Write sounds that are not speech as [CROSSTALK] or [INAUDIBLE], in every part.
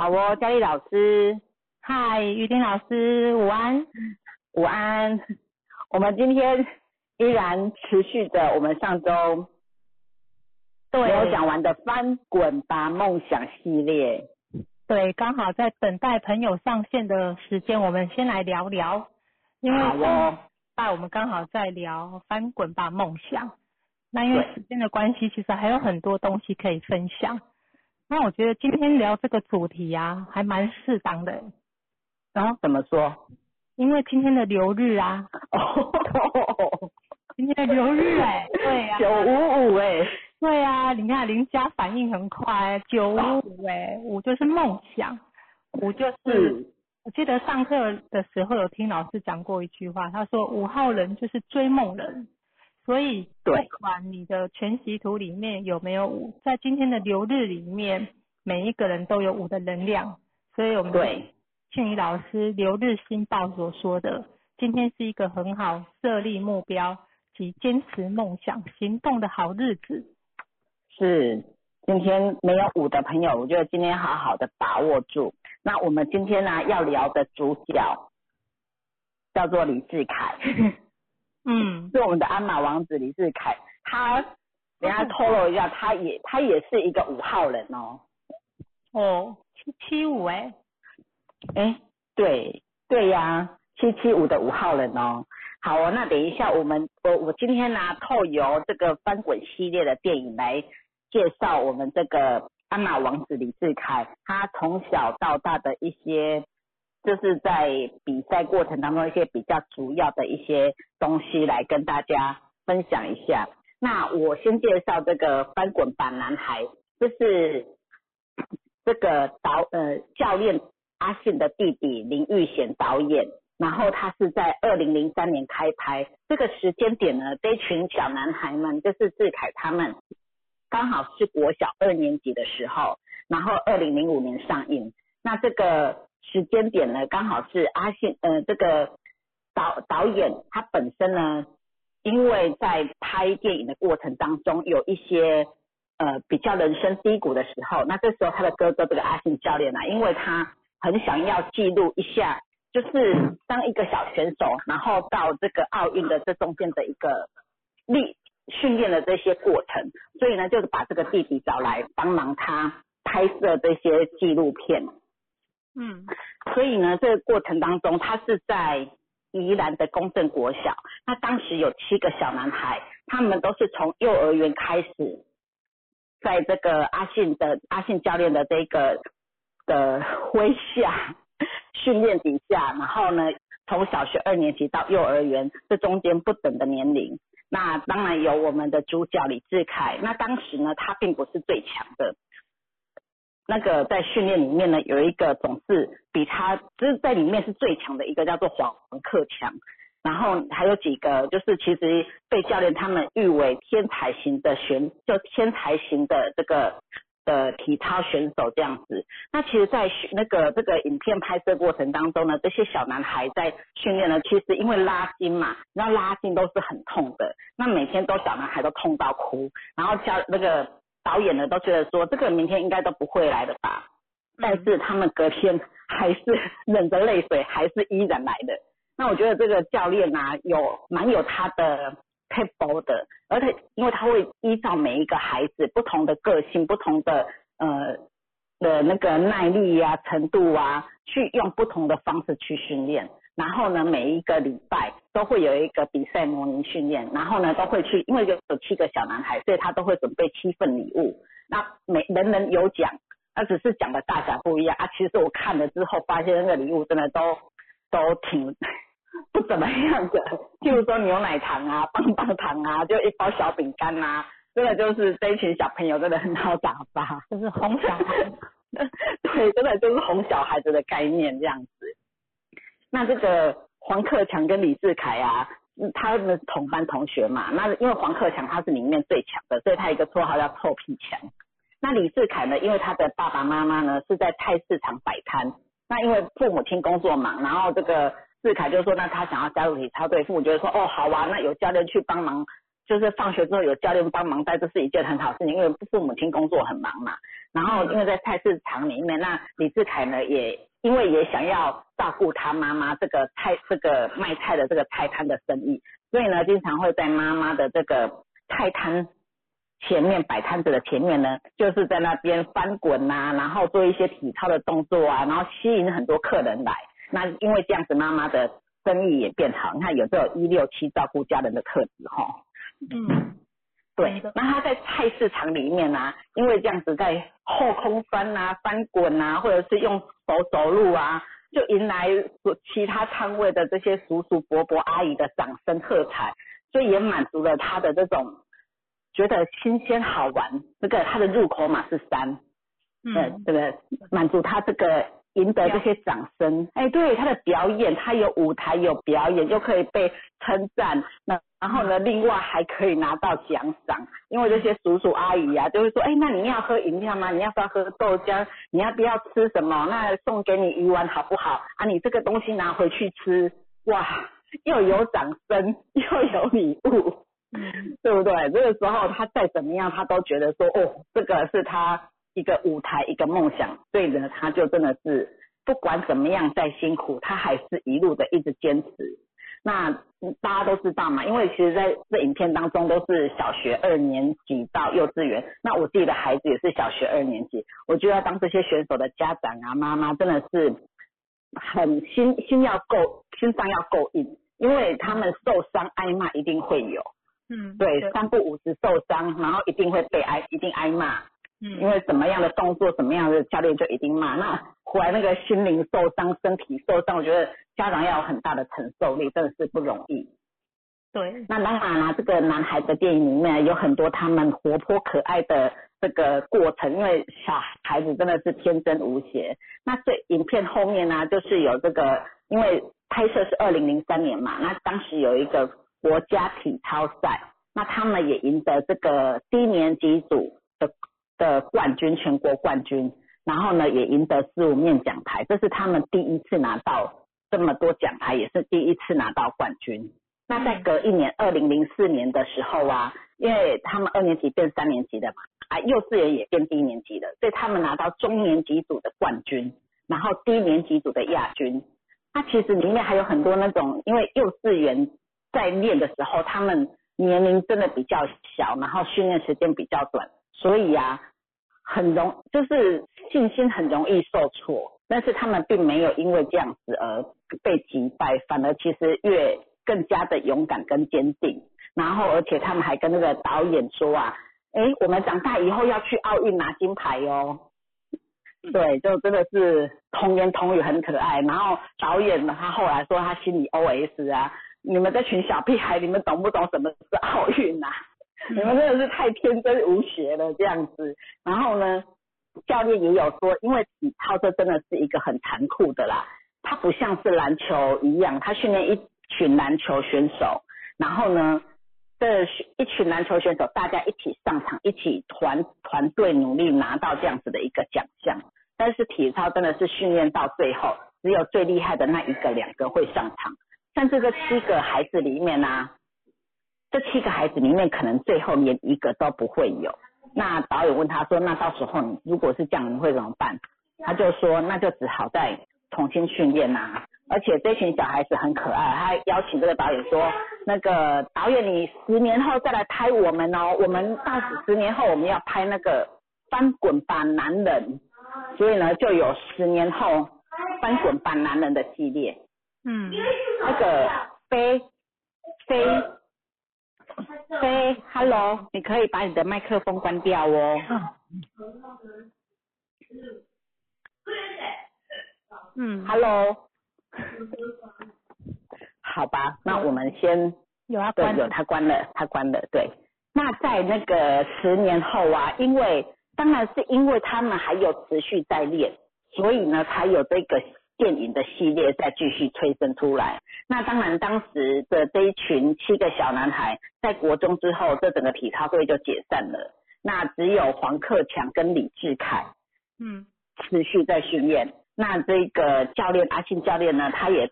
好哦，佳丽老师，嗨，雨婷老师，午安，午安。我们今天依然持续着我们上周没有讲完的翻滚吧梦想系列。对，刚好在等待朋友上线的时间，我们先来聊聊。因为哦，在我们刚好在聊翻滚吧梦想。那因为时间的关系，其实还有很多东西可以分享。那我觉得今天聊这个主题啊，还蛮适当的。然后怎么说？因为今天的流日啊。哦。[LAUGHS] 今天的流日哎，对呀。九五五哎。对啊，你看林佳反应很快，九五五哎，五就是梦想，五就是。我记得上课的时候有听老师讲过一句话，他说五号人就是追梦人。所以，不管你的全息图里面有没有五，在今天的流日里面，每一个人都有五的能量。所以，我们对庆怡老师流日星报所说的，今天是一个很好设立目标及坚持梦想行动的好日子。是，今天没有五的朋友，我觉得今天好好的把握住。那我们今天呢要聊的主角叫做李志凯。[LAUGHS] 嗯，是我们的鞍马王子李志凯，他等下透露一下，他也他也是一个五号人哦。哦，七七五哎，哎，对对呀，七七五的五号人哦。好哦，那等一下我们我我今天呢透由这个翻滚系列的电影来介绍我们这个鞍马王子李志凯，他从小到大的一些。就是在比赛过程当中一些比较主要的一些东西来跟大家分享一下。那我先介绍这个翻滚吧男孩，就是这个导呃教练阿信的弟弟林玉贤导演，然后他是在二零零三年开拍，这个时间点呢，这群小男孩们就是志凯他们刚好是国小二年级的时候，然后二零零五年上映，那这个。时间点呢，刚好是阿信呃这个导导演他本身呢，因为在拍电影的过程当中有一些呃比较人生低谷的时候，那这时候他的哥哥这个阿信教练呢，因为他很想要记录一下，就是当一个小选手，然后到这个奥运的这中间的一个力训练的这些过程，所以呢，就是把这个弟弟找来帮忙他拍摄这些纪录片。嗯，所以呢，这个过程当中，他是在宜兰的公正国小。那当时有七个小男孩，他们都是从幼儿园开始，在这个阿信的阿信教练的这个的麾下训练底下，然后呢，从小学二年级到幼儿园这中间不等的年龄。那当然有我们的主角李志凯。那当时呢，他并不是最强的。那个在训练里面呢，有一个总是比他就是在里面是最强的一个叫做黄克强，然后还有几个就是其实被教练他们誉为天才型的选，就天才型的这个的体操选手这样子。那其实，在那个这个影片拍摄过程当中呢，这些小男孩在训练呢，其实因为拉筋嘛，那拉筋都是很痛的，那每天都小男孩都痛到哭，然后教那个。导演呢都觉得说这个明天应该都不会来的吧，但是他们隔天还是忍着泪水，还是依然来的。那我觉得这个教练啊，有蛮有他的 table 的，而且因为他会依照每一个孩子不同的个性、不同的呃的那个耐力呀、程度啊，去用不同的方式去训练。然后呢，每一个礼拜都会有一个比赛模拟训练，然后呢都会去，因为有有七个小男孩，所以他都会准备七份礼物。那每人人有奖，那只是奖的大小不一样啊。其实我看了之后，发现那个礼物真的都都挺 [LAUGHS] 不怎么样的，譬如说牛奶糖啊、[LAUGHS] 棒棒糖啊，就一包小饼干啊，真的就是这一群小朋友真的很好打发，就是哄小孩，[LAUGHS] 对，真的就是哄小孩子的概念这样子。那这个黄克强跟李志凯啊，他们同班同学嘛。那因为黄克强他是里面最强的，所以他一个绰号叫臭屁强。那李志凯呢，因为他的爸爸妈妈呢是在菜市场摆摊，那因为父母亲工作忙，然后这个志凯就说，那他想要加入体操队，父母就会说，哦，好啊，那有教练去帮忙就是放学之后有教练帮忙带，这是一件很好事情，因为父母亲工作很忙嘛。然后因为在菜市场里面，那李志凯呢也因为也想要照顾他妈妈这个菜这个卖菜的这个菜摊的生意，所以呢经常会在妈妈的这个菜摊前面摆摊子的前面呢，就是在那边翻滚呐，然后做一些体操的动作啊，然后吸引很多客人来。那因为这样子，妈妈的生意也变好。你看有这种一六七照顾家人的特质哈。嗯。对。那他在菜市场里面啊，因为这样子在后空翻啊、翻滚啊，或者是用手走路啊，就迎来其他摊位的这些叔叔伯伯阿姨的掌声喝彩，所以也满足了他的这种觉得新鲜好玩。这个他的入口码是三。嗯。这个满足他这个。赢得这些掌声，哎，对他的表演，他有舞台有表演，又可以被称赞，那然后呢，另外还可以拿到奖赏，因为这些叔叔阿姨啊，就会说，哎，那你要喝饮料吗？你要不要喝豆浆？你要不要吃什么？那送给你鱼丸好不好？啊，你这个东西拿回去吃，哇，又有掌声，又有礼物，对不对？这个时候他再怎么样，他都觉得说，哦，这个是他。一个舞台，一个梦想，所以呢，他就真的是不管怎么样再辛苦，他还是一路的一直坚持。那大家都知道嘛，因为其实在这影片当中都是小学二年级到幼稚园，那我自己的孩子也是小学二年级，我就要当这些选手的家长啊、妈妈真的是很心心要够，心脏要够硬，因为他们受伤挨骂一定会有，嗯，对，三不五时受伤，然后一定会被挨，一定挨骂。嗯，因为什么样的动作，什么样的教练就一定骂。那回来那个心灵受伤，身体受伤，我觉得家长要有很大的承受力，真的是不容易。对。那当然啦，这个男孩的电影里面有很多他们活泼可爱的这个过程，因为小孩子真的是天真无邪。那这影片后面呢，就是有这个，因为拍摄是二零零三年嘛，那当时有一个国家体操赛，那他们也赢得这个低年级组的。的冠军，全国冠军，然后呢也赢得四五面奖牌，这是他们第一次拿到这么多奖牌，也是第一次拿到冠军。那在隔一年，二零零四年的时候啊，因为他们二年级变三年级的嘛，啊幼稚园也变低年级的，所以他们拿到中年级组的冠军，然后低年级组的亚军。那其实里面还有很多那种，因为幼稚园在练的时候，他们年龄真的比较小，然后训练时间比较短，所以啊。很容就是信心很容易受挫，但是他们并没有因为这样子而被击败，反而其实越更加的勇敢跟坚定。然后而且他们还跟那个导演说啊，哎，我们长大以后要去奥运拿金牌哦。对，就真的是童言童语很可爱。然后导演呢，他后来说他心里 OS 啊，你们这群小屁孩，你们懂不懂什么是奥运啊？[LAUGHS] 你们真的是太天真无邪了这样子，然后呢，教练也有说，因为体操这真的是一个很残酷的啦，它不像是篮球一样，他训练一群篮球选手，然后呢，这一群篮球选手大家一起上场，一起团团队努力拿到这样子的一个奖项，但是体操真的是训练到最后，只有最厉害的那一个两个会上场，像这个七个孩子里面呢。这七个孩子里面，可能最后连一个都不会有。那导演问他说：“那到时候你如果是这样，你会怎么办？”他就说：“那就只好再重新训练呐。而且这群小孩子很可爱，他邀请这个导演说：‘那个导演，你十年后再来拍我们哦。我们到十年后我们要拍那个翻滚吧男人。’所以呢，就有十年后翻滚吧男人的系列。嗯，那个飞飞。飞，Hello，你可以把你的麦克风关掉哦。嗯，Hello。好吧，那我们先有啊，对有他关了，他关了，对。那在那个十年后啊，因为当然是因为他们还有持续在练，所以呢才有这个。电影的系列再继续催生出来，那当然当时的这一群七个小男孩在国中之后，这整个体操队就解散了。那只有黄克强跟李志凯，嗯，持续在训练。那这个教练阿信教练呢，他也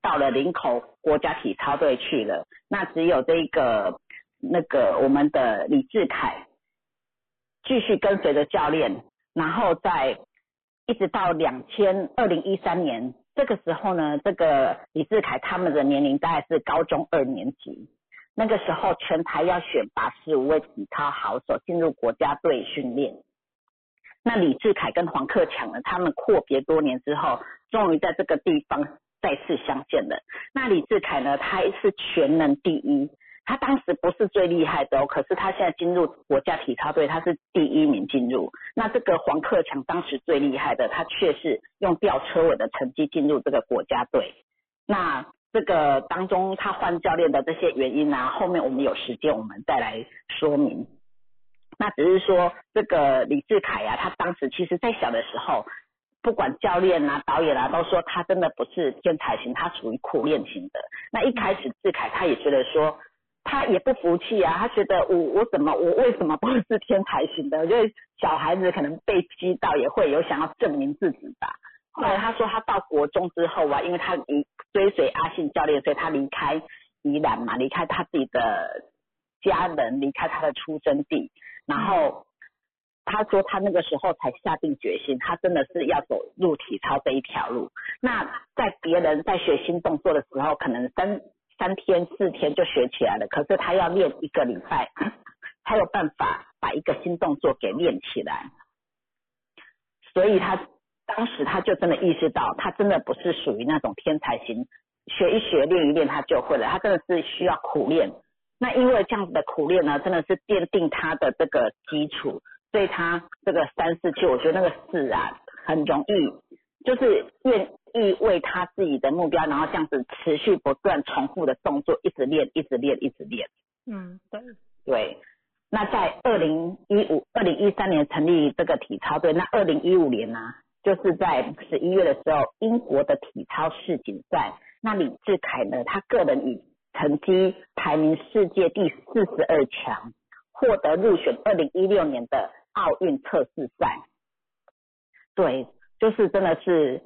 到了林口国家体操队去了。那只有这个那个我们的李志凯继续跟随着教练，然后在一直到两千二零一三年这个时候呢，这个李志凯他们的年龄大概是高中二年级，那个时候全台要选拔十五位体操好手进入国家队训练。那李志凯跟黄克强呢，他们阔别多年之后，终于在这个地方再次相见了。那李志凯呢，他是全能第一，他当时不是最厉害的哦，可是他现在进入国家体操队，他是第一名进入。那这个黄克强当时最厉害的，他却是用吊车尾的成绩进入这个国家队。那这个当中他换教练的这些原因啊，后面我们有时间我们再来说明。那只是说，这个李志凯呀，他当时其实在小的时候，不管教练啊、导演啊，都说他真的不是天才型，他属于苦练型的。那一开始志凯他也觉得说，他也不服气啊，他觉得我我怎么我为什么不是天才型的？因为小孩子可能被激到，也会有想要证明自己吧。后来他说他到国中之后啊，因为他离追随阿信教练，所以他离开宜兰嘛，离开他自己的家人，离开他的出生地。然后他说他那个时候才下定决心，他真的是要走入体操这一条路。那在别人在学新动作的时候，可能三三天四天就学起来了，可是他要练一个礼拜，才有办法把一个新动作给练起来。所以他当时他就真的意识到，他真的不是属于那种天才型，学一学练一练他就会了，他真的是需要苦练。那因为这样子的苦练呢，真的是奠定他的这个基础，所以他这个三四七，我觉得那个四啊，很容易，就是愿意为他自己的目标，然后这样子持续不断重复的动作，一直练，一直练，一直练。嗯，对。对。那在二零一五、二零一三年成立这个体操队，那二零一五年呢，就是在十一月的时候，英国的体操世锦赛，那李志凯呢，他个人以成绩排名世界第四十二强，获得入选二零一六年的奥运测试赛。对，就是真的是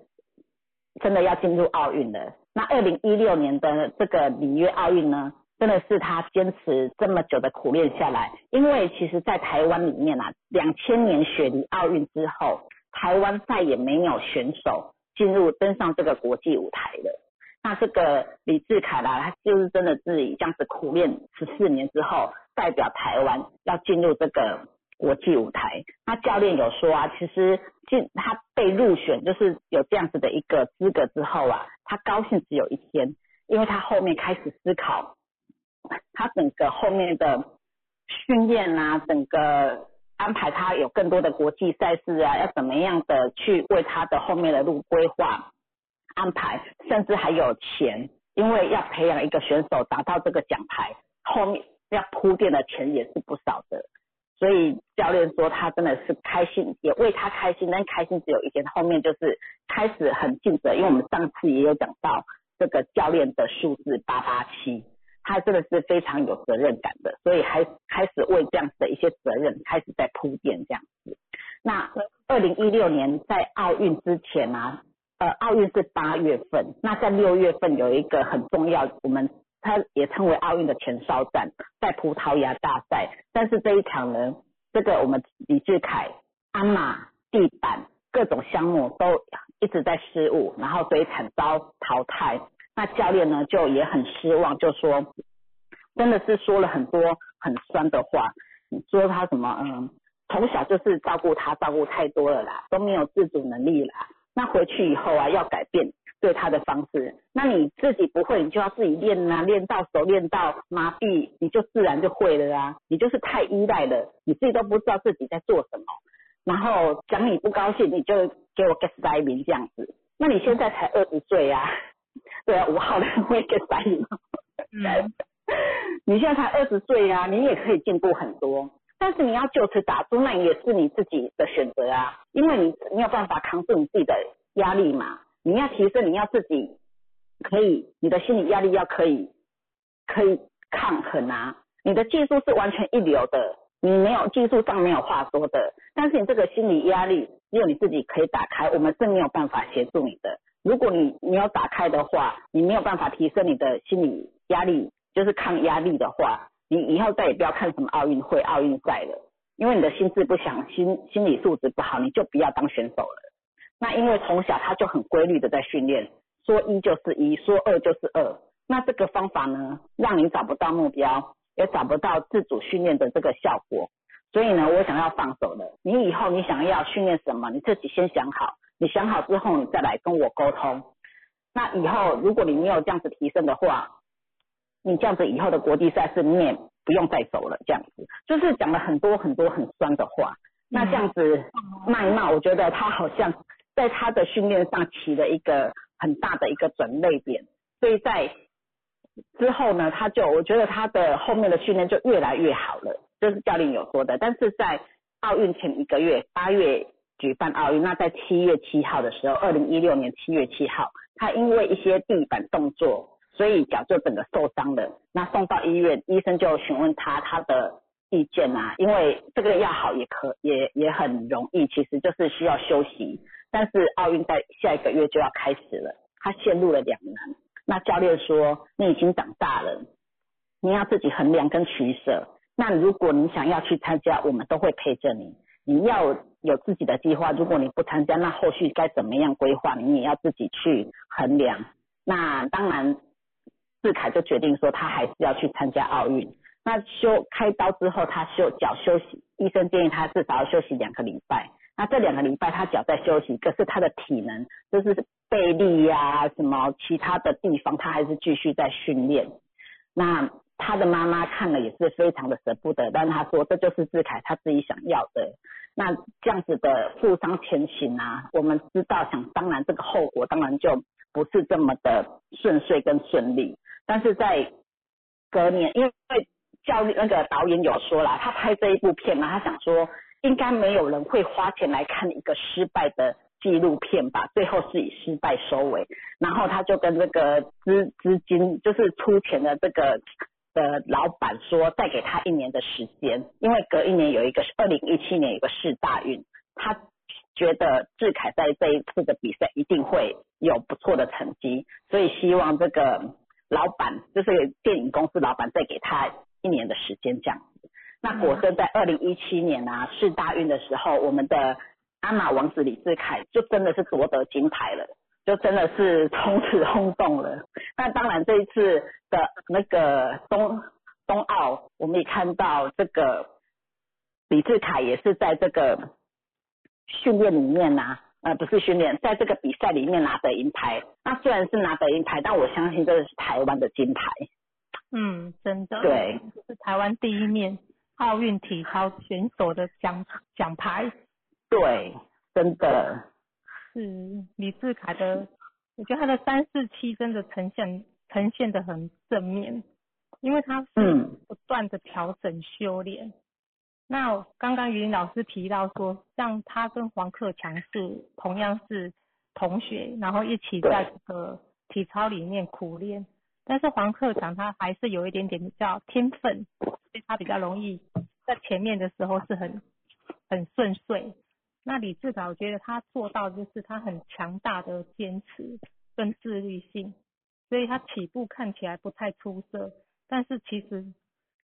真的要进入奥运了。那二零一六年的这个里约奥运呢，真的是他坚持这么久的苦练下来。因为其实，在台湾里面啊，两千年雪梨奥运之后，台湾再也没有选手进入登上这个国际舞台了。那这个李志凯啦，他就是真的自己这样子苦练十四年之后，代表台湾要进入这个国际舞台。那教练有说啊，其实进他被入选，就是有这样子的一个资格之后啊，他高兴只有一天，因为他后面开始思考，他整个后面的训练啊，整个安排他有更多的国际赛事啊，要怎么样的去为他的后面的路规划。安排，甚至还有钱，因为要培养一个选手达到这个奖牌，后面要铺垫的钱也是不少的。所以教练说他真的是开心，也为他开心，但开心只有一天，后面就是开始很尽责。因为我们上次也有讲到这个教练的数字八八七，他真的是非常有责任感的，所以还开始为这样子的一些责任开始在铺垫这样子。那二零一六年在奥运之前啊。呃，奥运是八月份，那在六月份有一个很重要，我们它也称为奥运的前哨战，在葡萄牙大赛。但是这一场呢，这个我们李志凯、鞍马、地板各种项目都一直在失误，然后所以惨遭淘汰。那教练呢就也很失望，就说真的是说了很多很酸的话，说他什么嗯，从小就是照顾他，照顾太多了啦，都没有自主能力啦。那回去以后啊，要改变对他的方式。那你自己不会，你就要自己练啊，练到熟练到麻痹，你就自然就会了啊。你就是太依赖了，你自己都不知道自己在做什么。然后讲你不高兴，你就给我 get 塞名这样子。那你现在才二十岁啊？[LAUGHS] 对啊，五号人会 get 塞名。嗯。[LAUGHS] 你现在才二十岁呀，你也可以进步很多。但是你要就此打住，那也是你自己的选择啊，因为你没有办法扛住你自己的压力嘛。你要提升，你要自己可以，你的心理压力要可以可以抗衡啊。你的技术是完全一流的，你没有技术上没有话说的，但是你这个心理压力只有你自己可以打开，我们是没有办法协助你的。如果你没有打开的话，你没有办法提升你的心理压力，就是抗压力的话。你以后再也不要看什么奥运会、奥运赛了，因为你的心智不强、心心理素质不好，你就不要当选手了。那因为从小他就很规律的在训练，说一就是一，说二就是二。那这个方法呢，让你找不到目标，也找不到自主训练的这个效果。所以呢，我想要放手了。你以后你想要训练什么，你自己先想好。你想好之后，你再来跟我沟通。那以后如果你没有这样子提升的话，你这样子以后的国际赛事你也不用再走了。这样子就是讲了很多很多很酸的话。那这样子骂一骂，我觉得他好像在他的训练上起了一个很大的一个转捩点。所以在之后呢，他就我觉得他的后面的训练就越来越好了，这是教练有说的。但是在奥运前一个月，八月举办奥运，那在七月七号的时候，二零一六年七月七号，他因为一些地板动作，所以脚就整个受伤了。那送到医院，医生就询问他他的意见啊，因为这个要好也可也也很容易，其实就是需要休息。但是奥运在下一个月就要开始了，他陷入了两难。那教练说：“你已经长大了，你要自己衡量跟取舍。那如果你想要去参加，我们都会陪着你。你要有自己的计划。如果你不参加，那后续该怎么样规划，你也要自己去衡量。那当然，志凯就决定说他还是要去参加奥运。那休开刀之后，他休脚休息，医生建议他至少要休息两个礼拜。那这两个礼拜他脚在休息，可是他的体能就是。”背力呀，什么其他的地方，他还是继续在训练。那他的妈妈看了也是非常的舍不得，但他说这就是志凯他自己想要的。那这样子的负伤前行啊，我们知道，想当然这个后果当然就不是这么的顺遂跟顺利。但是在隔年，因为教那个导演有说了，他拍这一部片呢，他想说应该没有人会花钱来看一个失败的。纪录片吧，最后是以失败收尾。然后他就跟这个资资金，就是出钱的这个的老板说，再给他一年的时间，因为隔一年有一个二零一七年有个世大运，他觉得志凯在这一次的比赛一定会有不错的成绩，所以希望这个老板，就是电影公司老板，再给他一年的时间这样子。那果真在二零一七年啊世大运的时候，我们的。鞍马王子李志凯就真的是夺得金牌了，就真的是从此轰动了。那当然这一次的那个冬冬奥，我们也看到这个李志凯也是在这个训练里面呐，呃不是训练，在这个比赛里面拿得银牌。那虽然是拿得银牌，但我相信这是台湾的金牌。嗯，真的。对，是台湾第一面奥运体操选手的奖奖牌。对，真的是李志凯的，我觉得他的三四七真的呈现呈现的很正面，因为他是不断的调整修炼。那刚刚于林老师提到说，像他跟黄克强是同样是同学，然后一起在这个体操里面苦练，但是黄克强他还是有一点点比较天分，所以他比较容易在前面的时候是很很顺遂。那李志凯，我觉得他做到就是他很强大的坚持跟自律性，所以他起步看起来不太出色，但是其实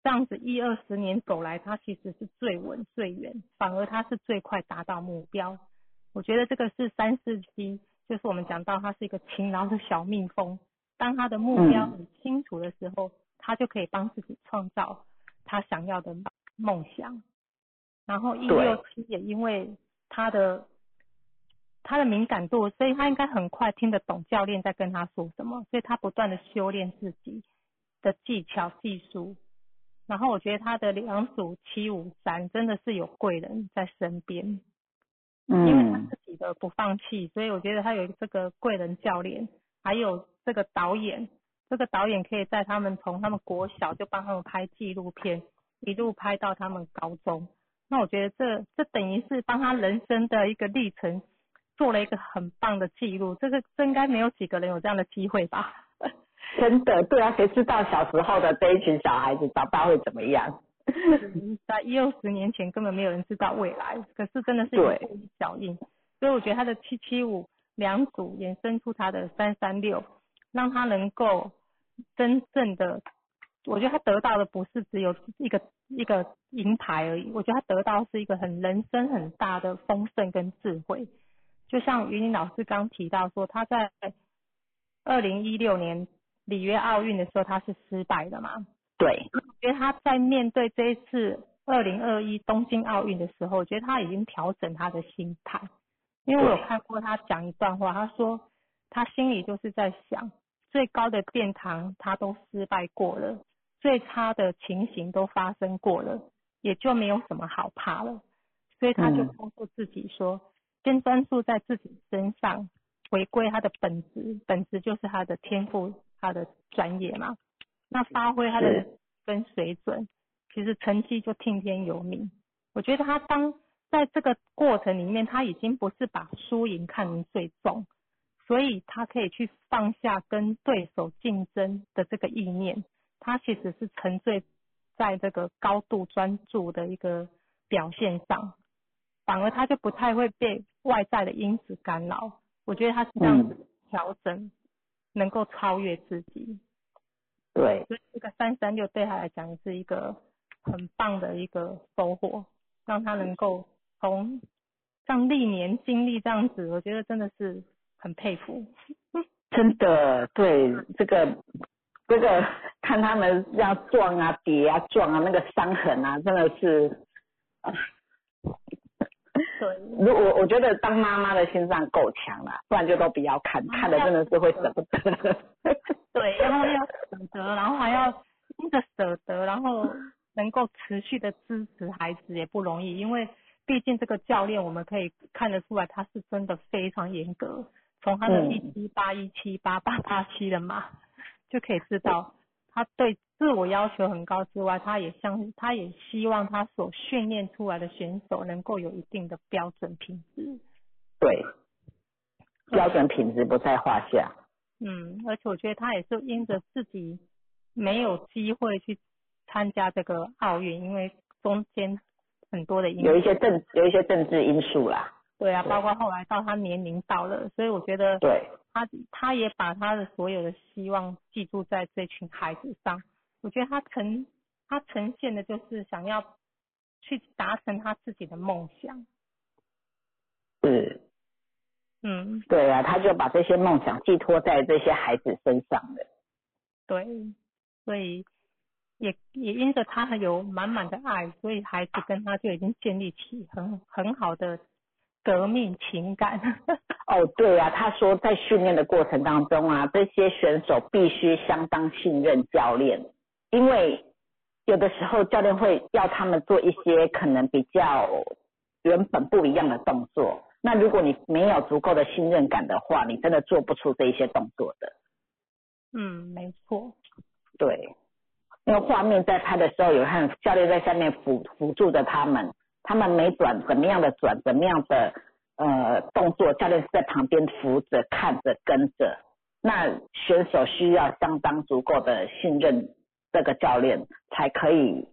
这样子一二十年走来，他其实是最稳最远，反而他是最快达到目标。我觉得这个是三四七，就是我们讲到他是一个勤劳的小蜜蜂，当他的目标很清楚的时候，他就可以帮自己创造他想要的梦想。然后一六七也因为。他的他的敏感度，所以他应该很快听得懂教练在跟他说什么，所以他不断的修炼自己的技巧技术。然后我觉得他的两组七五三真的是有贵人在身边，嗯，因为他自己的不放弃，所以我觉得他有这个贵人教练，还有这个导演，这个导演可以在他们从他们国小就帮他们拍纪录片，一路拍到他们高中。那我觉得这这等于是帮他人生的一个历程做了一个很棒的记录，这个这应该没有几个人有这样的机会吧？[LAUGHS] 真的，对啊，谁知道小时候的这一群小孩子长大会怎么样？在一二十年前根本没有人知道未来，可是真的是有脚印，所以我觉得他的七七五两组衍生出他的三三六，让他能够真正的我觉得他得到的不是只有一个一个银牌而已，我觉得他得到是一个很人生很大的丰盛跟智慧。就像于林老师刚提到说，他在二零一六年里约奥运的时候他是失败的嘛？对。我觉得他在面对这一次二零二一东京奥运的时候，我觉得他已经调整他的心态，因为我有看过他讲一段话，他说他心里就是在想，最高的殿堂他都失败过了。最差的情形都发生过了，也就没有什么好怕了。所以他就告诉自己说，先专注在自己身上，回归他的本质，本质就是他的天赋，他的专业嘛。那发挥他的跟水准，其实成绩就听天由命。我觉得他当在这个过程里面，他已经不是把输赢看成最重，所以他可以去放下跟对手竞争的这个意念。他其实是沉醉在这个高度专注的一个表现上，反而他就不太会被外在的因子干扰。我觉得他是这样子调整，能够超越自己。对，所以这个三三六对他来讲是一个很棒的一个收获，让他能够从像历年经历这样子，我觉得真的是很佩服。真的，对这个。这个看他们这样撞啊、跌啊、撞啊，那个伤痕啊，真的是啊。对，如我我觉得当妈妈的心脏够强了，不然就都不要看，看的真的是会舍不得。对，然后要舍得，然后还要真的舍得，然后能够持续的支持孩子也不容易，因为毕竟这个教练我们可以看得出来，他是真的非常严格，从他的一七八、一七八、八八七的嘛。就可以知道，他对自我要求很高之外，他也相，他也希望他所训练出来的选手能够有一定的标准品质。对，标准品质不在话下。嗯，而且我觉得他也是因着自己没有机会去参加这个奥运，因为中间很多的因有一些政有一些政治因素啦。对啊，包括后来到他年龄到了，所以我觉得。对。他他也把他的所有的希望寄注在这群孩子上，我觉得他呈他呈现的就是想要去达成他自己的梦想。是，嗯，对啊，他就把这些梦想寄托在这些孩子身上了。对，所以也也因着他有满满的爱，所以孩子跟他就已经建立起很很好的。革命情感 [LAUGHS] 哦，对啊，他说在训练的过程当中啊，这些选手必须相当信任教练，因为有的时候教练会要他们做一些可能比较原本不一样的动作。那如果你没有足够的信任感的话，你真的做不出这一些动作的。嗯，没错。对，因为画面在拍的时候，有看教练在下面辅辅助着他们。他们每转怎么样的转，怎么样的呃动作，教练是在旁边扶着、看着、跟着。那选手需要相当足够的信任这个教练，才可以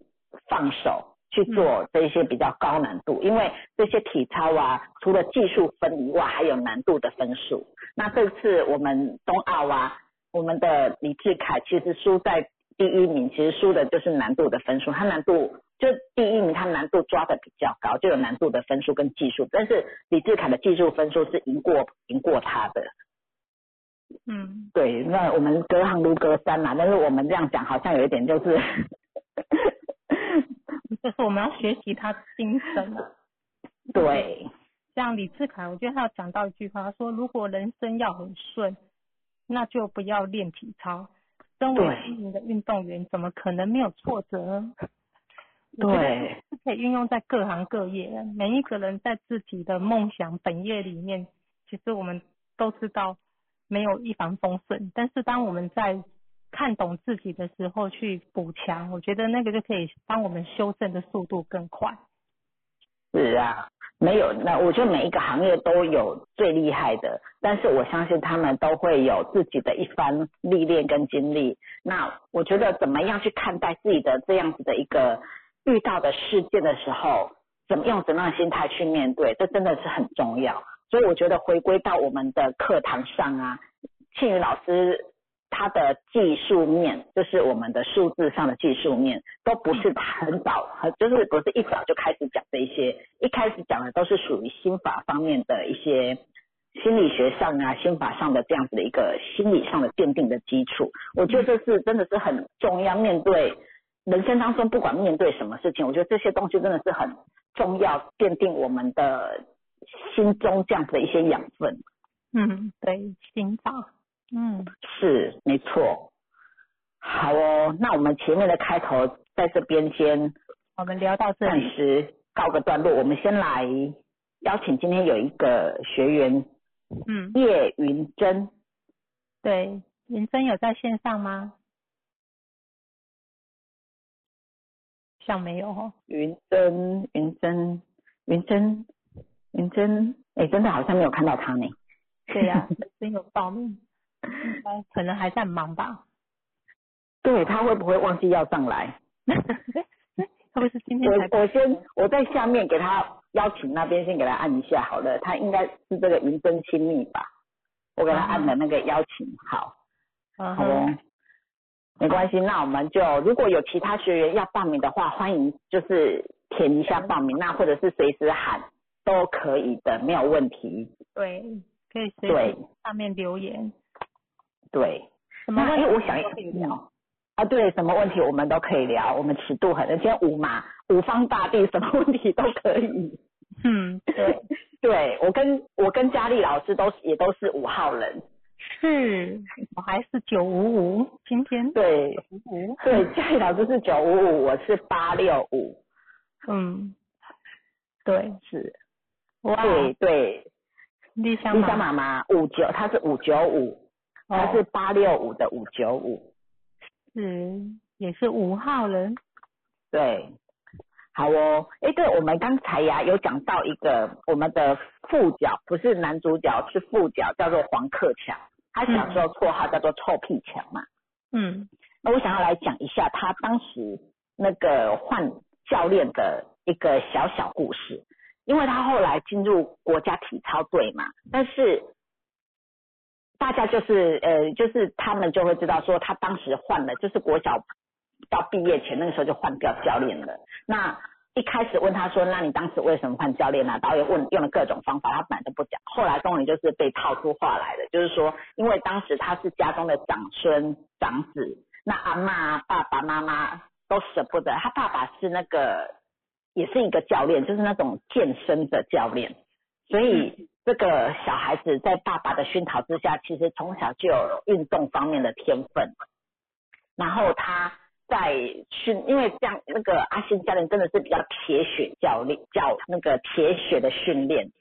放手去做这些比较高难度。因为这些体操啊，除了技术分以外，还有难度的分数。那这次我们冬奥啊，我们的李志凯其实输在第一名，其实输的就是难度的分数，他难度。就第一名，他难度抓的比较高，就有难度的分数跟技术，但是李志凯的技术分数是赢过赢过他的。嗯，对，那我们隔行如隔山嘛，但是我们这样讲好像有一点就是，就是我们要学习他精神。对，像李志凯，我觉得他有讲到一句话，他说如果人生要很顺，那就不要练体操。身为一名的运动员，怎么可能没有挫折呢？[LAUGHS] 对，是可以运用在各行各业。每一个人在自己的梦想本业里面，其实我们都知道没有一帆风顺。但是当我们在看懂自己的时候去补强，我觉得那个就可以帮我们修正的速度更快。是啊，没有那我觉得每一个行业都有最厉害的，但是我相信他们都会有自己的一番历练跟经历。那我觉得怎么样去看待自己的这样子的一个。遇到的事件的时候，怎么用怎样的心态去面对，这真的是很重要。所以我觉得回归到我们的课堂上啊，庆宇老师他的技术面，就是我们的数字上的技术面，都不是很早，很就是不是一早就开始讲这些，一开始讲的都是属于心法方面的一些心理学上啊、心法上的这样子的一个心理上的奠定的基础。我觉得这是真的是很重要，面对人生当中不管面对什么事情，我觉得这些东西真的是很重要，奠定我们的心中这样子的一些养分。嗯，对，心法。嗯，是没错。好哦，那我们前面的开头在这边先，我们聊到这里，暂时告个段落。我们先来邀请今天有一个学员，嗯，叶云珍。对，云珍有在线上吗？像没有哦。云珍，云珍，云珍，云珍，哎，真的好像没有看到他呢。对呀，[LAUGHS] 真有报名。[LAUGHS] 可能还在忙吧。对他会不会忘记要上来？[LAUGHS] 会不会是今天？我我先我在下面给他邀请那边先给他按一下好了，他应该是这个云真亲密吧？我给他按了那个邀请，好，好哦，没关系。那我们就如果有其他学员要报名的话，欢迎就是填一下报名，那或者是随时喊都可以的，没有问题。对，可以随时上面留言。对，什么问题我想可以聊啊？对，什么问题我们都可以聊，我们尺度很，今天五嘛，五方大地，什么问题都可以。嗯，对，[LAUGHS] 对我跟我跟佳丽老师都也都是五号人，是，我还是九五五，今天对，五对，佳丽老师是九五五，我是八六五，嗯，对，是，哇，对对，丽香丽香妈妈五九，她是五九五。他是八六五的五九五，是也是五号人，对，好哦，哎，对，我们刚才呀有讲到一个我们的副角，不是男主角，是副角，叫做黄克强，他小时候绰号叫做臭屁强嘛，嗯，那我想要来讲一下他当时那个换教练的一个小小故事，因为他后来进入国家体操队嘛，但是。大家就是呃，就是他们就会知道说，他当时换了，就是国小到毕业前那个时候就换掉教练了。那一开始问他说，那你当时为什么换教练呢？导演问用了各种方法，他本来都不讲。后来终于就是被套出话来了，就是说，因为当时他是家中的长孙长子，那阿妈爸爸妈妈都舍不得。他爸爸是那个也是一个教练，就是那种健身的教练，所以。这个小孩子在爸爸的熏陶之下，其实从小就有运动方面的天分。然后他在训，因为这样那个阿信教练真的是比较铁血教练，教那个铁血的训练，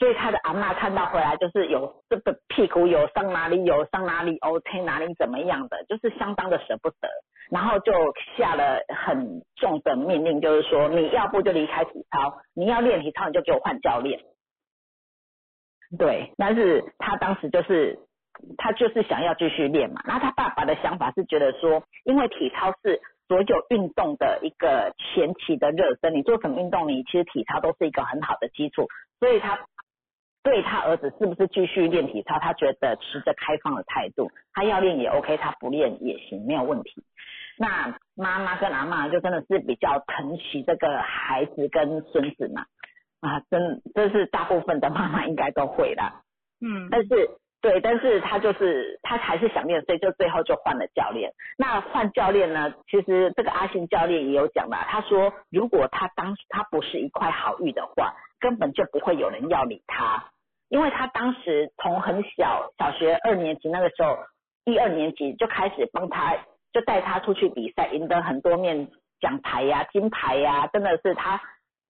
所以他的阿妈看到回来就是有这个屁股有伤哪里有伤哪里，OK 哪里怎么样的，就是相当的舍不得。然后就下了很重的命令，就是说你要不就离开体操，你要练体操你就给我换教练。对，但是他当时就是他就是想要继续练嘛。然后他爸爸的想法是觉得说，因为体操是所有运动的一个前期的热身，你做什么运动，你其实体操都是一个很好的基础。所以他对他儿子是不是继续练体操，他觉得持着开放的态度，他要练也 OK，他不练也行，没有问题。那妈妈跟阿妈就真的是比较疼惜这个孩子跟孙子嘛。啊，真这是大部分的妈妈应该都会啦。嗯，但是对，但是他就是他还是想练，所以就最后就换了教练。那换教练呢？其实这个阿信教练也有讲啦，他说如果他当他不是一块好玉的话，根本就不会有人要理他，因为他当时从很小小学二年级那个时候，一二年级就开始帮他，就带他出去比赛，赢得很多面奖牌呀、金牌呀，真的是他。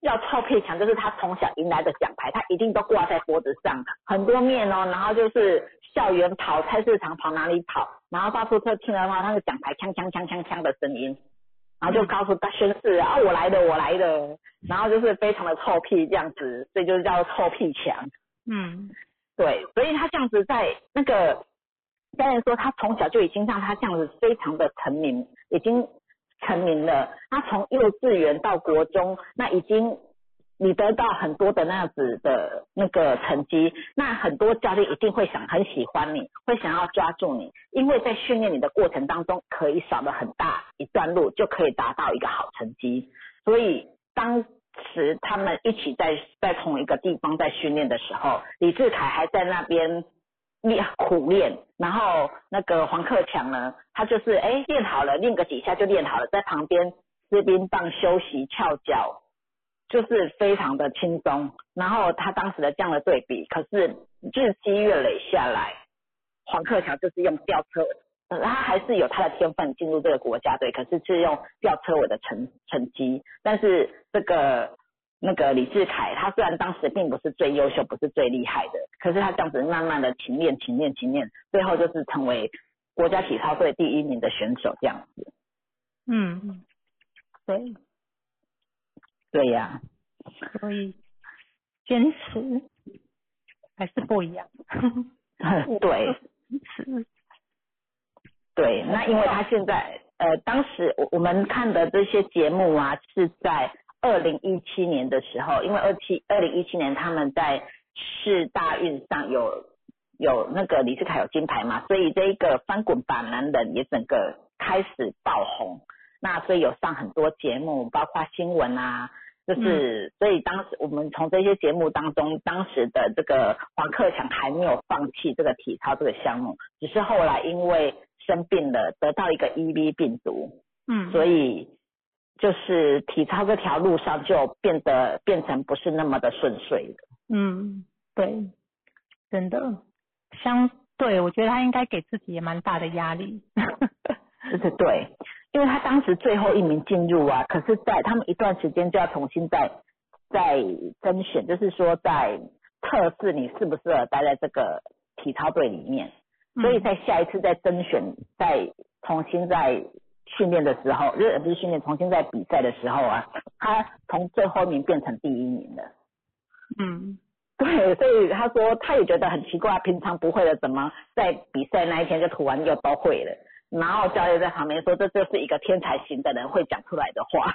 要臭配强，就是他从小迎来的奖牌，他一定都挂在脖子上，很多面哦。然后就是校园跑、菜市场跑哪里跑，然后发出特听的话，那个奖牌锵锵锵锵锵的声音，然后就告诉他宣誓啊，我来的，我来的。然后就是非常的臭屁这样子，所以就是叫臭屁强。嗯，对，所以他这样子在那个家人说，他从小就已经让他这样子非常的成名，已经。成名了，他从幼稚园到国中，那已经你得到很多的那样子的那个成绩，那很多教练一定会想很喜欢你，会想要抓住你，因为在训练你的过程当中，可以少了很大一段路，就可以达到一个好成绩。所以当时他们一起在在同一个地方在训练的时候，李志凯还在那边练苦练，然后那个黄克强呢，他就是哎练好了，练个几下就练好了，在旁边吃冰棒休息翘脚。就是非常的轻松，然后他当时的这样的对比，可是日积月累下来，黄克强就是用吊车，他还是有他的天分进入这个国家队，可是是用吊车尾的成成绩，但是这个那个李志凯，他虽然当时并不是最优秀，不是最厉害的，可是他这样子慢慢的勤练勤练勤练，最后就是成为国家体操队第一名的选手这样子。嗯，对。对呀，所以坚持还是不一样。[LAUGHS] 对，对，那因为他现在呃，当时我我们看的这些节目啊，是在二零一七年的时候，因为二七二零一七年他们在市大运上有有那个李世凯有金牌嘛，所以这一个翻滚吧男人也整个开始爆红。那所以有上很多节目，包括新闻啊，就是所以当时我们从这些节目当中，当时的这个黄克强还没有放弃这个体操这个项目，只是后来因为生病了，得到一个 EV 病毒，嗯，所以就是体操这条路上就变得变成不是那么的顺遂嗯，对，真的，相对我觉得他应该给自己也蛮大的压力。就是对。因为他当时最后一名进入啊，可是，在他们一段时间就要重新再再甄选，就是说在测试你适不适合待在这个体操队里面，所以在下一次再甄选、再重新再训练的时候，就是不是训练，重新在比赛的时候啊，他从最后一名变成第一名了。嗯，对，所以他说他也觉得很奇怪，平常不会的，怎么在比赛那一天就突然又都会了？然后教练在旁边说：“这就是一个天才型的人会讲出来的话。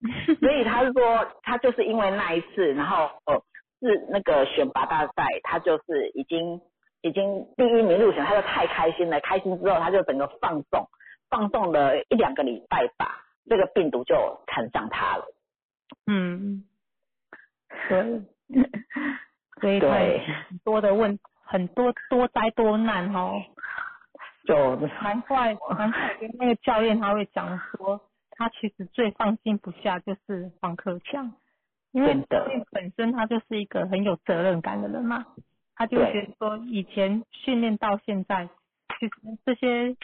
[LAUGHS] ”所以他是说，他就是因为那一次，然后哦是那个选拔大赛，他就是已经已经第一名入选，他就太开心了。开心之后，他就整个放纵，放纵了一两个礼拜吧，这个病毒就看上他了。嗯，对，所以对很多的问，很多多灾多难哦。就难怪难怪那个教练他会讲说，他其实最放心不下就是黄克强，因为教练本身他就是一个很有责任感的人嘛，他就觉得说以前训练到现在，其实这些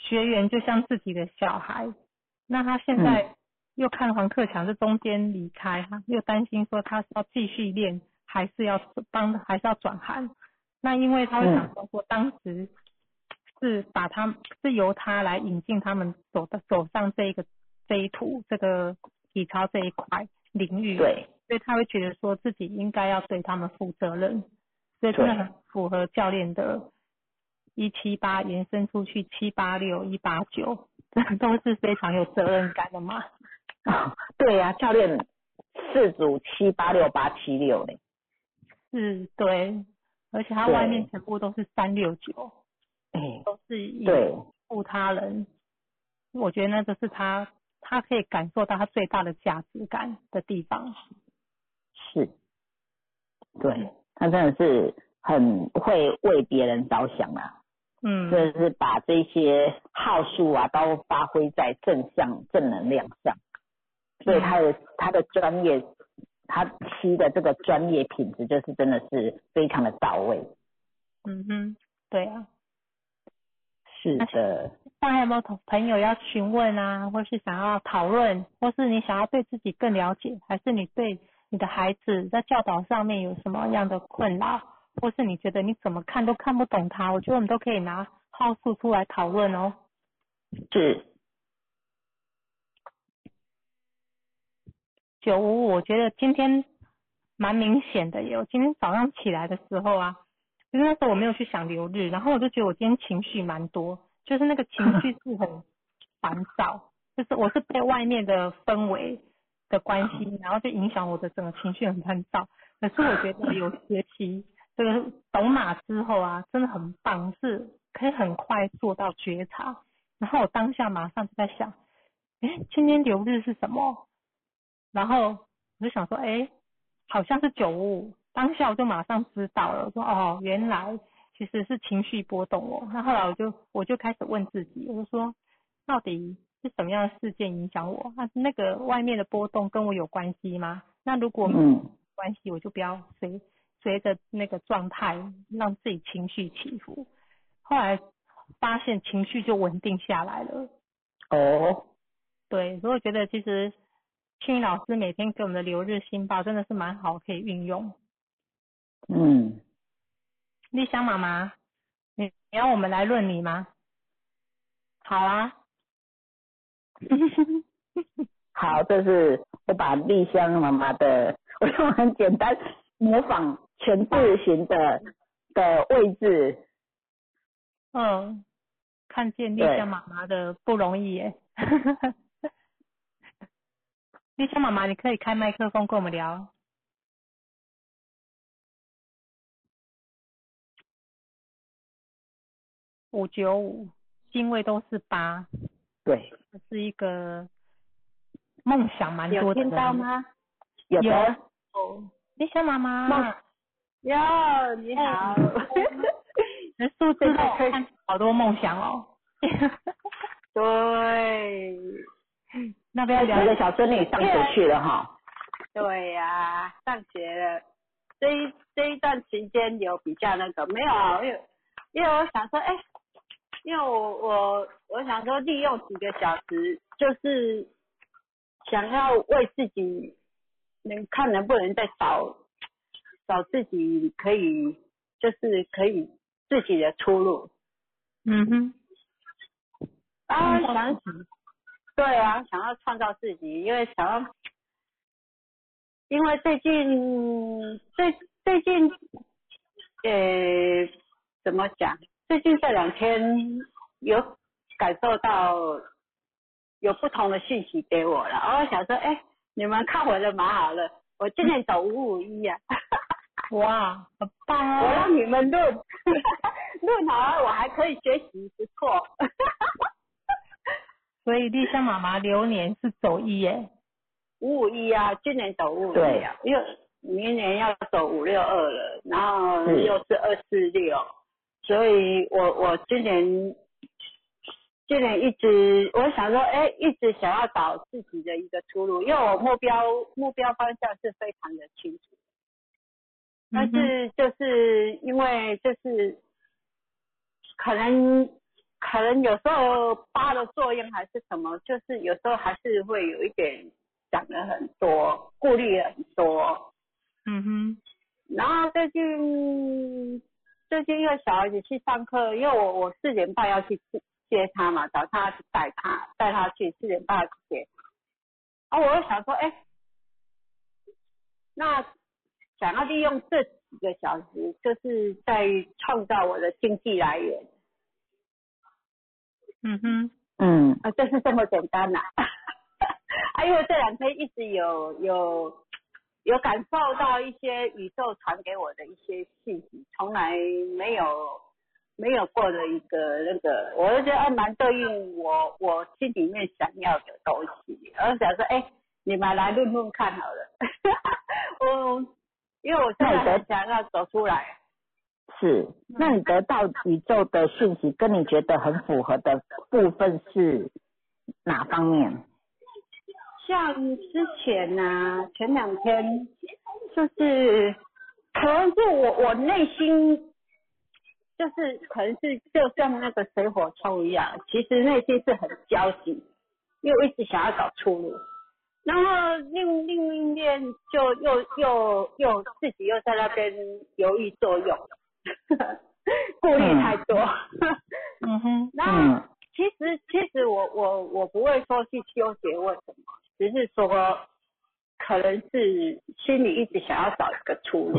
学员就像自己的小孩，那他现在又看黄克强这中间离开，他又担心说他是要继续练，还是要帮还是要转行，那因为他会想说我当时。是把他是由他来引进他们走的走上这一个这一途这个体操这一块领域，对，所以他会觉得说自己应该要对他们负责任，所以真的很符合教练的一七八延伸出去七八六一八九，这都是非常有责任感的嘛。[LAUGHS] 哦，对呀，教练四组七八六八七六嘞，是，对，而且他外面全部都是三六九。哎，都是以护他人，我觉得那就是他，他可以感受到他最大的价值感的地方。是，对他真的是很会为别人着想啊。嗯，就是把这些号数啊都发挥在正向正能量上，所以他的他的专业，他吸的这个专业品质就是真的是非常的到位。嗯哼，对啊。是的，那还有没有同朋友要询问啊，或是想要讨论，或是你想要对自己更了解，还是你对你的孩子在教导上面有什么样的困扰，或是你觉得你怎么看都看不懂它，我觉得我们都可以拿号数出来讨论哦。是。九五五，我觉得今天蛮明显的耶，我今天早上起来的时候啊。因为那时候我没有去想留日，然后我就觉得我今天情绪蛮多，就是那个情绪是很烦躁，就是我是被外面的氛围的关系，然后就影响我的整个情绪很烦躁。可是我觉得有学习这个懂马之后啊，真的很棒，是可以很快做到觉察。然后我当下马上就在想，哎，今天流日是什么？然后我就想说，哎，好像是九五。当下我就马上知道了，说哦，原来其实是情绪波动哦。那后来我就我就开始问自己，我就说，到底是什么样的事件影响我？那那个外面的波动跟我有关系吗？那如果嗯关系，我就不要随随着那个状态让自己情绪起伏。后来发现情绪就稳定下来了。哦，对，所以我觉得其实青云老师每天给我们的留日新报真的是蛮好，可以运用。嗯，丽香妈妈，你你要我们来论你吗？好啊。[LAUGHS] 好，这是我把丽香妈妈的，我用很简单模仿全字形的的位置，嗯，看见丽对香妈妈的不容易耶。[LAUGHS] 丽香妈妈，你可以开麦克风跟我们聊。五九五，星位都是八，对，这是一个梦想蛮有多的有。听到？吗？有有的，丽香妈妈。梦，哟，你好，[LAUGHS] 那数字让我看好多梦想哦。对，那不要聊你的小孙女上学去了哈，对呀、上学了，这一这一段时间有比较那个没有，因为因为我想说，哎，因为我我我想说利用几个小时，就是想要为自己能看能不能再找找自己可以就是可以自己的出路。嗯哼，啊，想对啊，想要创造自己，因为想要，因为最近最最近，呃，怎么讲？最近这两天有感受到有不同的讯息给我了，然后想说，哎，你们看我的蛮好了，我今年走五五一啊，[LAUGHS] 哇，好棒哦！我让你们论论 [LAUGHS] 好了，我还可以学习，不错。[LAUGHS] 所以丽香妈妈流年是走一耶。五五一啊，今年走五五一啊，因为明年要走五六二了，然后又是二四六，所以我我今年今年一直我想说，哎，一直想要找自己的一个出路，因为我目标目标方向是非常的清楚，但是就是因为就是可能可能有时候八的作用还是什么，就是有时候还是会有一点想的很多，顾虑很多。嗯哼，然后最近最近因为小孩子去上课，因为我我四点半要去接接他嘛，早上要去带他带他去，四点半要去接他。啊，我又想说，哎，那想要利用这几个小时，就是在创造我的经济来源。嗯哼，嗯，啊，就是这么简单呐、[LAUGHS] 啊。因为这两天一直有有有感受到一些宇宙传给我的一些信息，从来没有没有过的一个那个，我就觉得还蛮对应我我心里面想要的东西。然后想说，哎，你们来论论看好了。[LAUGHS] 我因为我现在很想要走出来。是。那你得到宇宙的讯息，跟你觉得很符合的部分是哪方面？像之前呢、前两天就是可能是我我内心就是可能是就像那个水火冲一样，其实内心是很焦急，因为我一直想要找出路，然后另另一面就又又又自己又在那边犹豫作用，[LAUGHS] 顾虑太多。嗯哼，然后嗯其实其实我我我不会说去纠结为什么，只是说可能是心里一直想要找一个出路，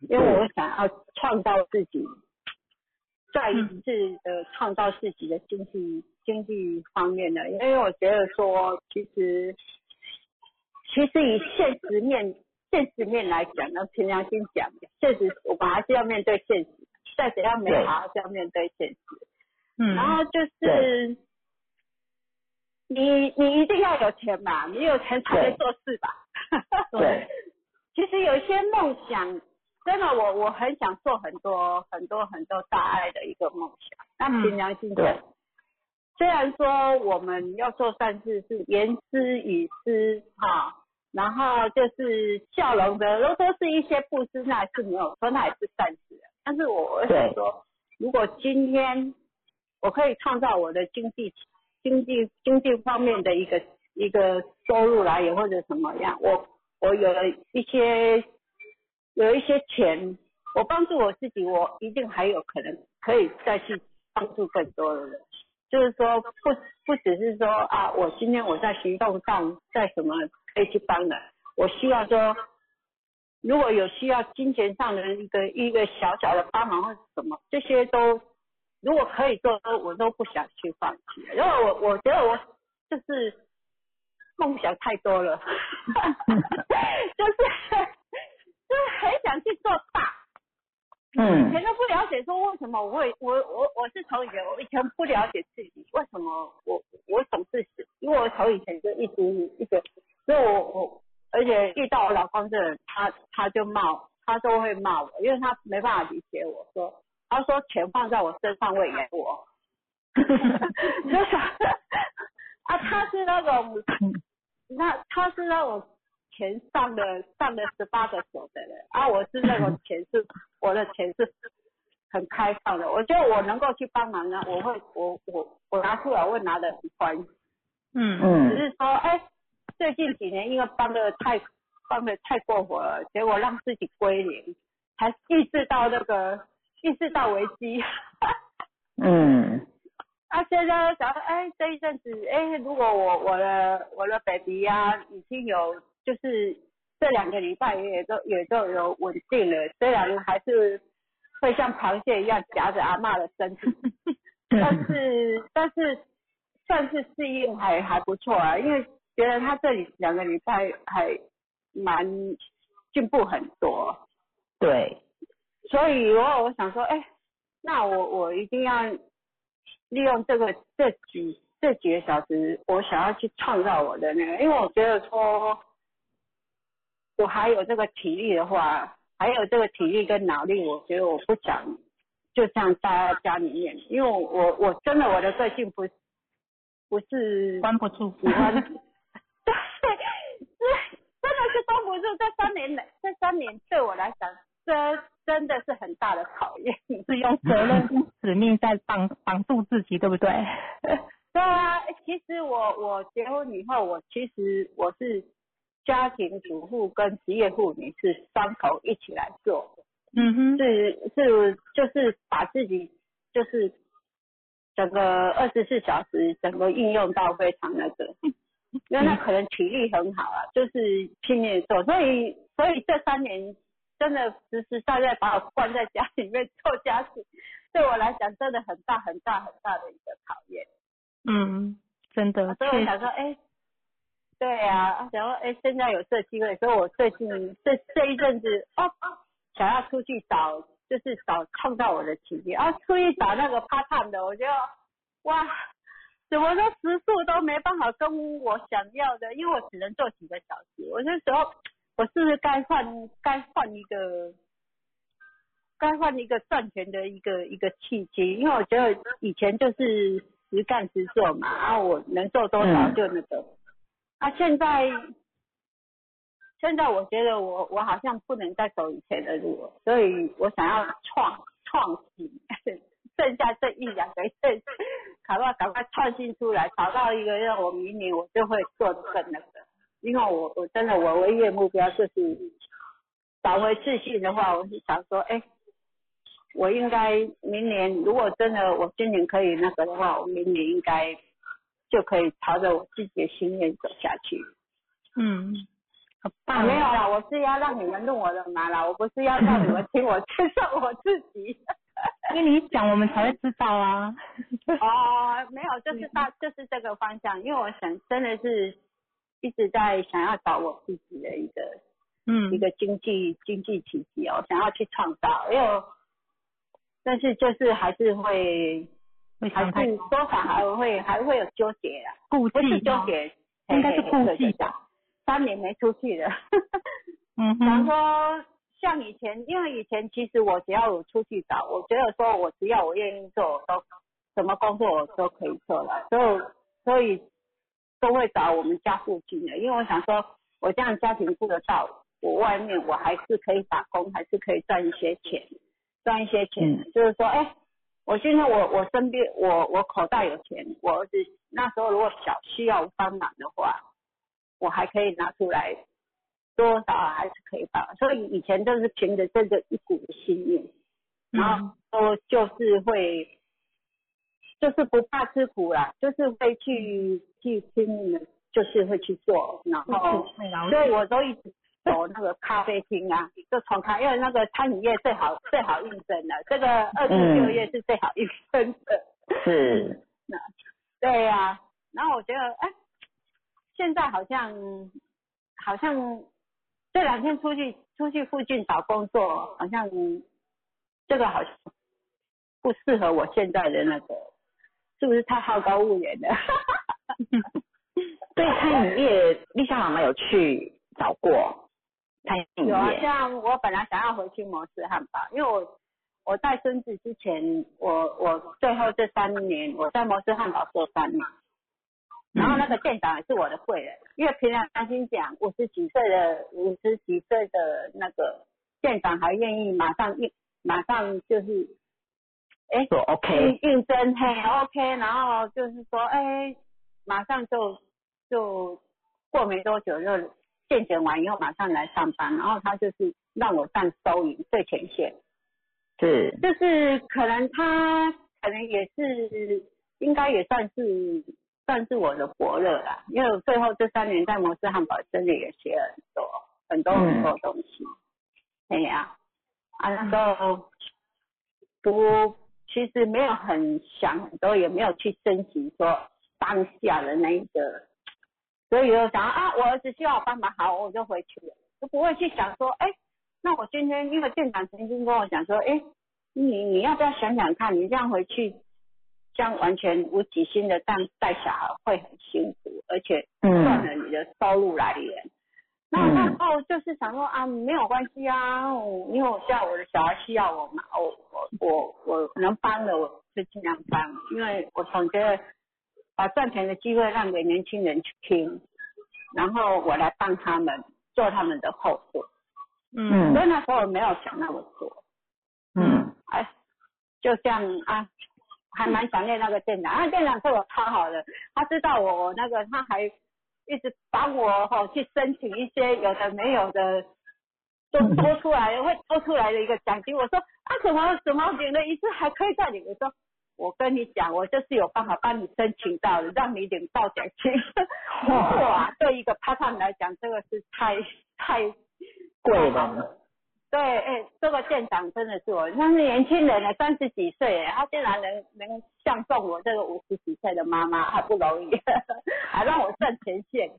因为我想要创造自己，再一次的创造自己的经济经济方面的，因为我觉得说其实其实以现实面现实面来讲呢，凭良心讲，现实我们还是要面对现实，再怎样美好还是要面对现实。嗯，然后就是你你一定要有钱嘛，你有钱才能做事吧。[LAUGHS] 对，其实有一些梦想，真的我我很想做很多很多很多大爱的一个梦想。那凭良心讲对，虽然说我们要做善事是言之以施哈，然后就是笑容的，都都是一些布施，那是没有错，那也是善事。但是我我想说，如果今天我可以创造我的经济经济经济方面的一个一个收入来源或者什么样，我我有了一些有一些钱，我帮助我自己，我一定还有可能可以再去帮助更多的人。就是说不不只是说啊，我今天我在行动上在什么可以去帮人，我希望说如果有需要金钱上的一个一个小小的帮忙或者什么，这些都如果可以做，我都不想去放弃。因为我我觉得我就是梦想太多了，[LAUGHS] 就是就是很想去做大。以嗯前都不了解说为什么我会我我我是从以前我以前不了解自己为什么我我总是因为我从以前就一直一直，所以我我而且遇到我老公这人，他他就骂我他都会骂我，因为他没办法理解我说，他说钱放在我身上喂给我，[LAUGHS] [LAUGHS] 就是啊他是那种 [LAUGHS] 那他是那种钱上了 [LAUGHS] 上了十八个手的人，啊，我是那种 [LAUGHS] 钱是我的钱是很开放的，我觉得我能够去帮忙呢，我会我我我拿出来我会拿得很欢喜，嗯。嗯只是说哎，最近几年因为帮的太帮的太过火了，结果让自己归零，才意识到那个意识到危机。嗯。[LAUGHS] 啊，现在想说，哎，这一阵子，哎，如果我我的我的 baby 呀、已经有，就是这两个礼拜也都也都有稳定了，虽然还是会像螃蟹一样夹着阿嬷的身体，[LAUGHS] 但是但是算是适应还还不错啊，因为觉得他这里两个礼拜还蛮进步很多，对，所以我我想说，哎，那我我一定要利用这个这几这几个小时，我想要去创造我的那个，因为我觉得说，我还有这个体力的话，还有这个体力跟脑力，我觉得我不想就这样待在家里面，因为我我真的我的个性不是不是关不住，喜欢，对，是真的是关不住。这三年来，这三年对我来讲，真真的是很大的考验。是用责任跟使命在绑绑住自己，对不对？对啊，其实我我结婚以后，我其实我是家庭主妇跟职业妇女是双头一起来做，嗯哼，是是就是把自己就是整个二十四小时整个运用到非常那个，[LAUGHS] 因为他可能体力很好啊，就是拼命做，所以所以这三年真的实实在在把我关在家里面做家事，[LAUGHS] 对我来讲真的很大很大很大的一个考验。嗯，真的，所以我想说，哎、对呀、然后，哎、现在有这机会，所以我最近 [LAUGHS] 这这一阵子哦，想要出去找，就是找创造我的奇迹，啊，出去找那个 part time 的，我就哇，怎么说时速都没办法跟我想要的，因为我只能做几个小时，我那时候我是不是该换该换一个？该换一个赚钱的一个一个契机，因为我觉得以前就是实干实做嘛，然后我能做多少嗯就那个。啊，现在现在我觉得我我好像不能再走以前的路了，所以我想要创创新，[LAUGHS] 剩下这一两个月，赶快赶快创新出来，找到一个让我明年我就会做的更那个。因为我我真的我唯一的目标就是找回自信的话，我是想说，哎、我应该明年如果真的我今年可以那个的话，我明年应该就可以朝着我自己的心愿走下去。嗯，好啊，棒，没有啦，我是要让你们弄我的马啦，我不是要让你们听我介绍我自己。[LAUGHS] 因为你讲我们才会知道啊。[LAUGHS] 哦，没有，就是大就是这个方向，因为我想真的是一直在想要找我自己的一个嗯一个经济经济奇迹哦，想要去创造，因为但是就是还是会还会想太是多少还会还会有纠结的，顾不是纠结，应该是顾忌对对对三年没出去了。嗯想 [LAUGHS] 哼，说像以前，因为以前其实我只要有出去找，我觉得说我只要我愿意做，我都什么工作我都可以做了，所以所以都会找我们家附近的，因为我想说我这样家庭顾得到，我外面我还是可以打工，还是可以赚一些钱，赚一些钱，嗯就是说，哎，我现在我我身边我我口袋有钱，我儿子那时候如果小需要帮忙的话，我还可以拿出来，多少还是可以帮。所以以前都是凭着这个一股信念，然嗯后都就是会，就是不怕吃苦啦，就是会去去拼命的，就是会去做，然后所以我都一直走那个咖啡厅啊，[LAUGHS] 就从咖，因为那个餐饮业最好最好应征的，这个二至六业是最好应征的。是，[LAUGHS] 那对呀、然后我觉得，哎，现在好像好像这两天出去出去附近找工作，好像这个好像不适合我现在的那个，是不是太好高骛远了？[LAUGHS] 对餐饮业，丽香妈妈有去找过餐饮有啊，像我本来想要回去摩斯汉堡，因为我我带孙子之前，我我最后这三年我在摩斯汉堡做三年，然后那个店长也是我的贵人，因为凭良心讲，五十几岁的五十几岁的那个店长还愿意马上应马上就是，哎说 OK，应应征嘿 OK，然后就是说哎马上就就过没多久就健检完以后马上来上班，然后他就是让我站收银最前线，是，就是可能他可能也是应该也算是算是我的伯乐啦，因为我最后这三年在摩斯汉堡真的也学了很多很多很多东西。哎呀、啊，那时候不其实没有很想很多，也没有去珍惜说当下的那一个，所以就想啊，我儿子需要我帮忙，好，我就回去了，就不会去想说，哎，那我今天因为店长曾经跟我讲说，哎，你你要不要想想看，你这样回去，这样完全无底薪的带带小孩会很辛苦，而且断了嗯，你的收入来源。那嗯那时候就是想说啊，没有关系啊，因为我叫我的小孩需要我嘛，我我我我能帮的我就尽量帮，因为我总觉得把赚钱的机会让给年轻人去听，然后我来帮他们做他们的后盾，嗯所以那时候我没有想那么多，嗯，哎，就这样啊，还蛮想念那个店长，啊，店长对我超好的，他知道我我那个，他还一直帮我哈、去申请一些有的没有的，都 [LAUGHS] 多出来会多出来的一个奖金。我说啊，怎么怎么领了一次还可以再领？我说我跟你讲，我就是有办法帮你申请到的，让你领到奖金。哇，对一个 part time 来讲，这个是太太贵了，对，哎、这个店长真的是我，他是年轻人呢，三十几岁哎，他竟然能能相中我这个五十几岁的妈妈，还不容易，[LAUGHS] 还让我挣前线。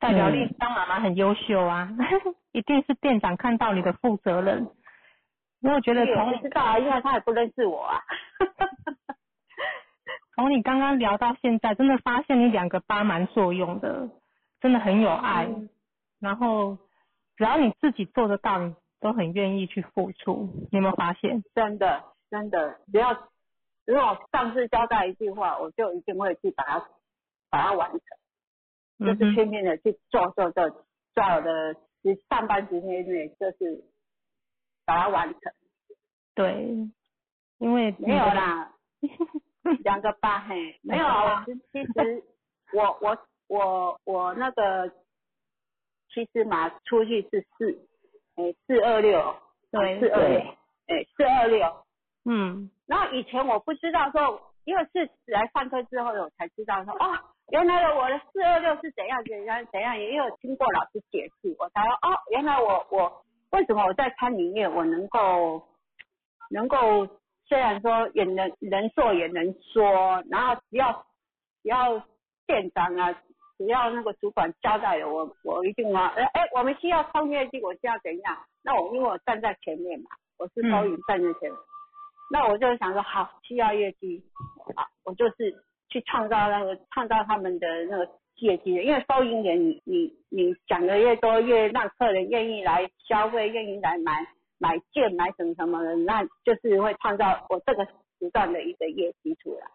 代表丽当妈妈很优秀啊，[LAUGHS] 一定是店长看到你的负责任。因为我觉得我从不知道啊，因为他也不认识我啊。[LAUGHS] 从你刚刚聊到现在，真的发现你两个八蛮作用的，真的很有爱。嗯然后只要你自己做得到，你都很愿意去付出。你有没有发现？真的真的，只要如果上次交代一句话，我就一定会去把它把它完成，就是拼命的去做做做，在我的时上班时间内，就是把它完成。对，因为没有啦，[LAUGHS] 两个八嘿，没有啊。其其实我我我我那个其实嘛出去是四，哎四二六，对四二六，哎四二六。嗯然后以前我不知道说，因为是来上课之后我才知道说，哦，原来我的四二六是怎样怎样怎样，也有听过老师解释，我才说哦，原来我我为什么我在餐饮业我能够能够虽然说也能能做也能说，然后只要只要店长啊只要那个主管交代了，我我一定啊，哎，我们需要创业绩，我需要怎样？那我因为我站在前面嘛，我是收银站在前面，那我就想说，好，需要业绩，好，我就是去创造那个创造他们的那个业绩的，因为收银员你你你讲的越多，越让客人愿意来消费，愿意来买买件买什么什么的，那就是会创造我这个时段的一个业绩出来。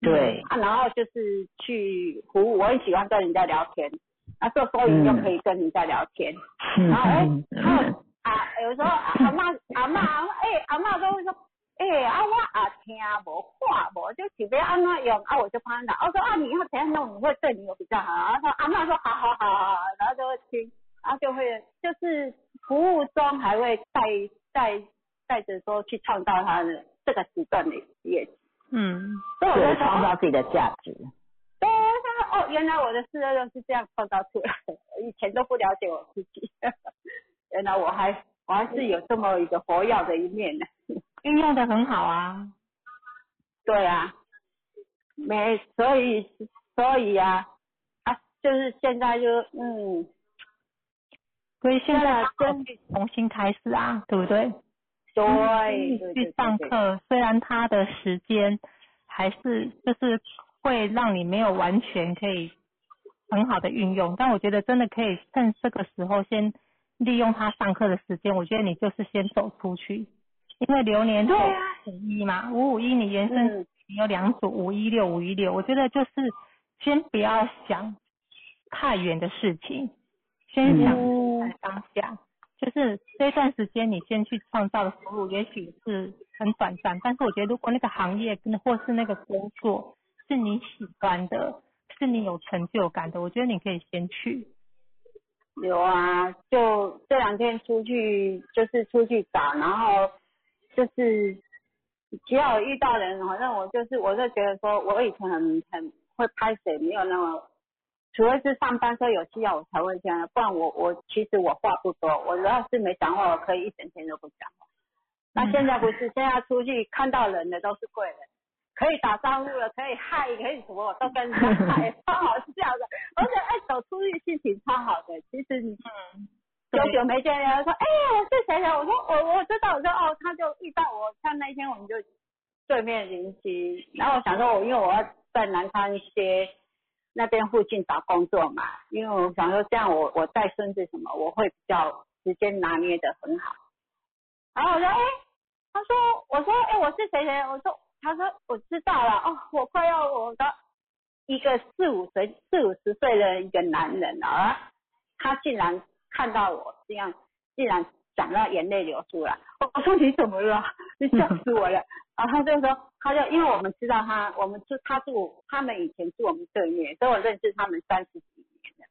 对，啊，然后就是去服务，我很喜欢跟人家聊天，啊，做收银就可以跟人家聊天，嗯然后哎，嗯然后啊，有时候啊阿妈阿妈阿妈哎阿妈都会说，哎啊我啊听无话无，就是要安怎用啊我就帮他拿，我说啊你要怎样弄你会对你有比较好，然后阿妈说好好好好，然后就会听，然后就会就是服务中还会带带带着说去创造他的这个时段的业绩。嗯，对，所以我就创造自己的价值。对，他说哦，原来我的事业就是这样创造出来的，以前都不了解我自己，[LAUGHS] 原来我还我还是有这么一个活跃的一面呢。运用的很好啊。对啊，没，所以所以啊啊，就是现在就嗯，所以现在对啊真重新开始啊，对不对？对去上，课，虽然他的时间还是就是会让你没有完全可以很好的运用，但我觉得真的可以趁这个时候先利用他上课的时间，我觉得你就是先走出去，因为流年走对啊五一嘛，五五一你原生嗯你有两组五一六五一六，我觉得就是先不要想太远的事情，先想当下。就是这段时间你先去创造的收入，也许是很短暂，但是我觉得如果那个行业跟或是那个工作是你喜欢的，是你有成就感的，我觉得你可以先去。有啊，就这两天出去就是出去找，然后就是只要有遇到人，好像我就是我就觉得说，我以前很很会拍水，没有那么，除非是上班说有需要我才会这样，不然我我其实我话不多，我要是没讲话，我可以一整天都不讲话。那现在不是，现在出去看到人的都是贵人，可以打招呼了，可以嗨，可以什么我都跟人家 [LAUGHS] 嗨，超好笑的。而且爱，走出去心情超好的。其实你久久没见人，说哎，我是谁谁？我说我我知道，我说哦，他就遇到我，像那天我们就对面邻居，然后我想说我因为我要在南昌一些那边附近找工作嘛，因为我想说这样我我带孙子什么，我会比较时间拿捏的很好。然后我说哎，他说我说哎我是谁谁？我说他说我知道了哦，我快要我的一个四五岁四五十岁的一个男人啊，他竟然看到我这样，竟然讲到眼泪流出来。我我说你怎么了？[LAUGHS] 你笑死我了。然后他就说，他就因为我们知道他，我们住他住他们以前住我们对面，所以我认识他们三十几年的。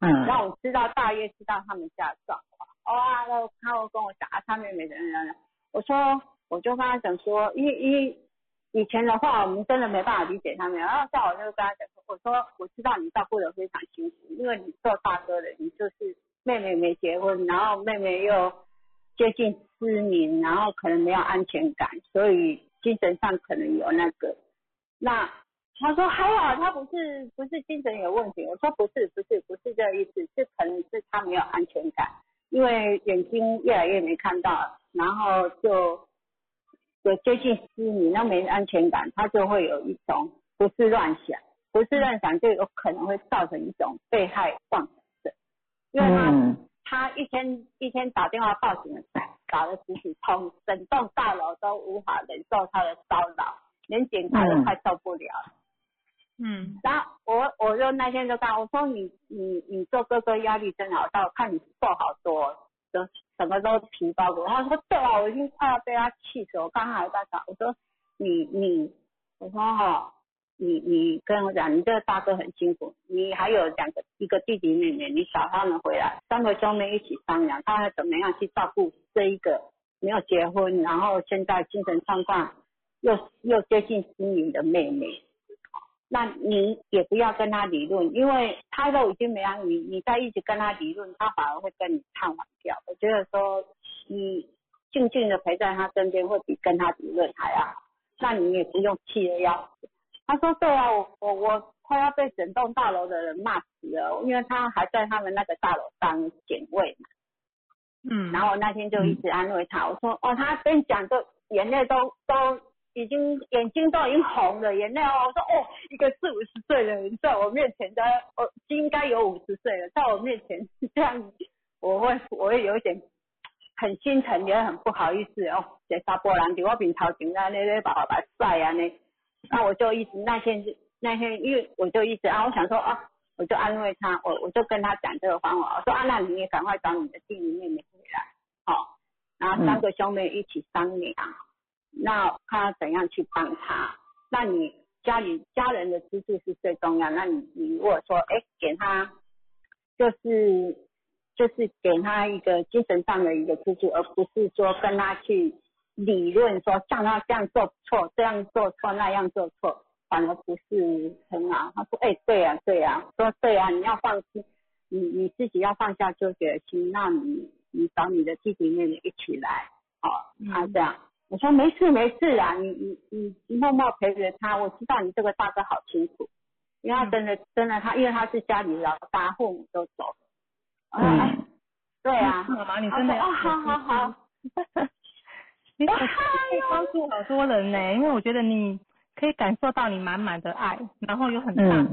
嗯然后我知道大约知道他们家的状况。哇，然后他会跟我讲啊，他妹妹怎样怎样。我说，我就跟他讲说，因为因为以前的话，我们真的没办法理解他们。然后像我就跟他讲说，我说我知道你照顾的非常辛苦，因为你做大哥的，你就是妹妹没结婚，然后妹妹又接近失明，然后可能没有安全感，所以精神上可能有那个。那他说还好，他不是不是精神有问题。我说不是不是不是这个意思，是可能是他没有安全感，因为眼睛越来越没看到，然后就有接近失明，那没安全感，他就会有一种胡思乱想，胡思乱想就有可能会造成一种被害妄想，因为他、嗯他一天一天打电话报警，打了十几通，整栋大楼都无法忍受他的骚扰，连警察都快受不了了。嗯然后我我就那天就跟他我说你你你做哥哥压力真好大，我看你瘦好多，就整个都皮包骨。他说对啊，我已经快要被他气死，我刚刚还在讲，我说你你我说哈、你你跟我讲，你这个大哥很辛苦，你还有两个一个弟弟妹妹，你找他们回来，三个兄妹一起商量，看看怎么样去照顾这一个没有结婚，然后现在精神状况又又接近失明的妹妹。那你也不要跟他理论，因为他都已经没有你，你再一直跟他理论，他反而会跟你唱反调。我觉得说你静静的陪在他身边，会比跟他理论还要好。那你也不用气得要死。他说对啊，我我我快要被整栋大楼的人骂死了，因为他还在他们那个大楼当警卫嘛。嗯，然后我那天就一直安慰他，我说哦，他跟你讲，都眼泪都都已经眼睛都已经红了，眼泪哦。我说哦，一个四五十岁的人在我面前的，哦，应该有五十岁了，在我面前这样，我会我会有一点很心疼，也很不好意思哦。这沙波人在我面头前啊，那那把把晒啊那，那我就一直那天是那天，因为我就一直啊，我想说啊。我就安慰他，我我就跟他讲这个方法，我说啊，那你也赶快找你的弟弟妹妹回来，好，然后三个兄妹一起商量，那他怎样去帮他？那你家里家人的资助是最重要，那你你如果说哎给他，就是就是给他一个精神上的一个资助，而不是说跟他去理论说像他这样做错，这样做错，那样做错。反而不是很好。他说：“哎，对呀，对呀。”说：“对呀，你要放心，你你自己要放下纠结的心。那你你找你的弟弟妹妹一起来，哦，他这样。”我说：“没事没事啊，你你你默默陪着他。我知道你这个大哥好辛苦，因为他真的真的他，因为他是家里老大，父母都走了。”嗯，对啊。妈妈，你真的哦，好好好。[LAUGHS] 你可以帮助好多人呢，因为我觉得你。可以感受到你满满的爱，然后有很大的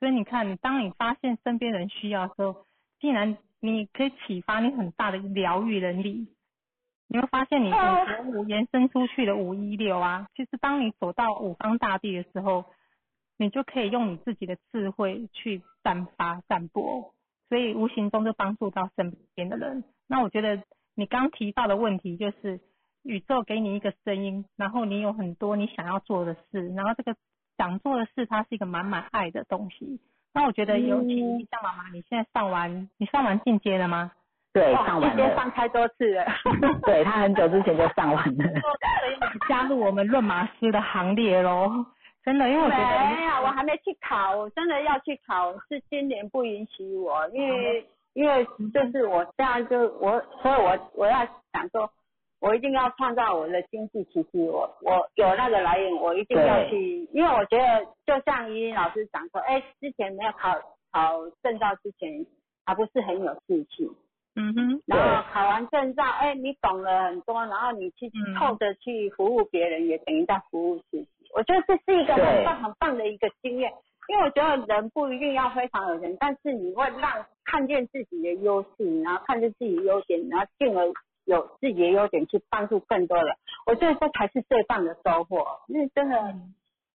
所以你看，你当你发现身边人需要的时候，竟然你可以启发你很大的疗愈能力。你会发现你从五延伸出去的五一六啊，其实当你走到五方大地的时候，你就可以用你自己的智慧去散发散播，所以无形中就帮助到身边的人。那我觉得你刚提到的问题就是。宇宙给你一个声音，然后你有很多你想要做的事，然后这个想做的事，它是一个满满爱的东西。那我觉得尤其像妈妈，你现在上完，你上完进阶了吗？对，上完了。上太多次了。[LAUGHS] 对他很久之前就上完了。所以你加入我们论马师的行列喽，真的，因为我觉得没有，我还没去考，我真的要去考，是今年不允许我，因为因为就是我这样就我，所以我我要想说。我一定要创造我的经济奇迹，我我有那个来源，我一定要去，因为我觉得就像依依老师讲说，哎，之前没有考考证照之前，还不是很有志气，嗯哼，然后考完证照，哎，你懂了很多，然后你去透着去服务别人，也等于在服务自己。我觉得这是一个很棒很棒的一个经验，因为我觉得人不一定要非常有钱，但是你会让看见自己的优势，然后看见自己优点，然后进而。有自己的优点去帮助更多人，我觉得这才是最棒的收获。因为真的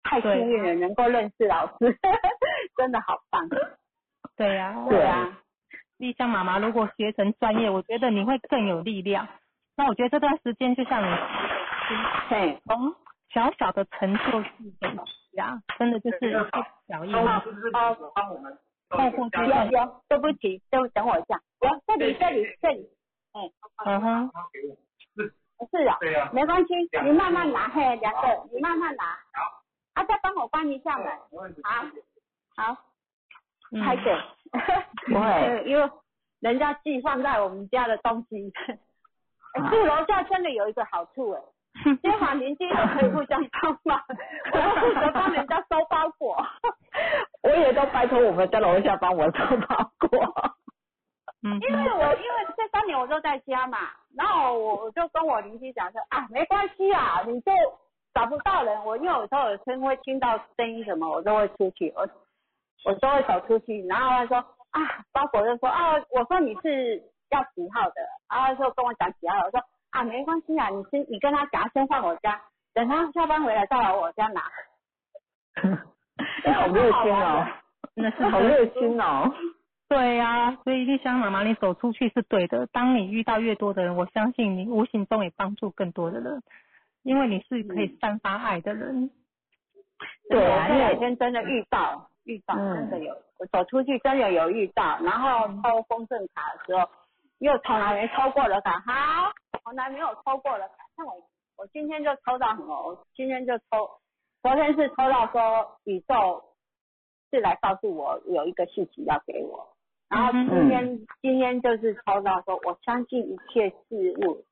太幸运了，能够认识老师，[LAUGHS] 真的好棒。对呀，对啊。丽香妈妈，如果学成专业，我觉得你会更有力量。那我觉得这段时间就像你，对，从小小的成就是累积啊，真的就是小意。哦，帮我们。后顾之对不起，就等我一下。我，这里，这里，这里。哎，嗯哼，是是啊，对呀，没关系，你慢慢拿，嘿，两个，你慢慢拿，好，啊，再帮我关一下门，好，好，开始，不会，[LAUGHS] 因为人家寄放在我们家的东西，住楼下真的有一个好处哎，[LAUGHS] 街坊邻居都可以互相帮忙，[LAUGHS] 我负责帮人家收包裹，我也都拜托我们在楼下帮我收包裹。嗯，因为我因为这三年我都在家嘛，然后我我就跟我邻居讲说啊，没关系啊，你就找不到人，我因为有时候有声会听到声音什么，我都会出去，我我都会走出去，然后他说啊，包裹就说啊，我说你是要几号的，然后就跟我讲几号，我说啊，没关系啊，你先你跟他讲，先放我家，等他下班回来再来我家拿。好热心哦，那 [LAUGHS] 是好热心哦。对呀，所以丽香妈妈，你走出去是对的。当你遇到越多的人，我相信你无形中也帮助更多的人，因为你是可以散发爱的人。对啊，这两天真的遇到，遇到真的有，我走出去真的有遇到，然后抽丰盛卡的时候，又从来没抽过的卡，好，从来没有抽过的卡，像我，我今天就抽到什么？我今天就抽，昨天是抽到说宇宙是来告诉我有一个信息要给我。然后今天今天就是抽到说，我相信一切事物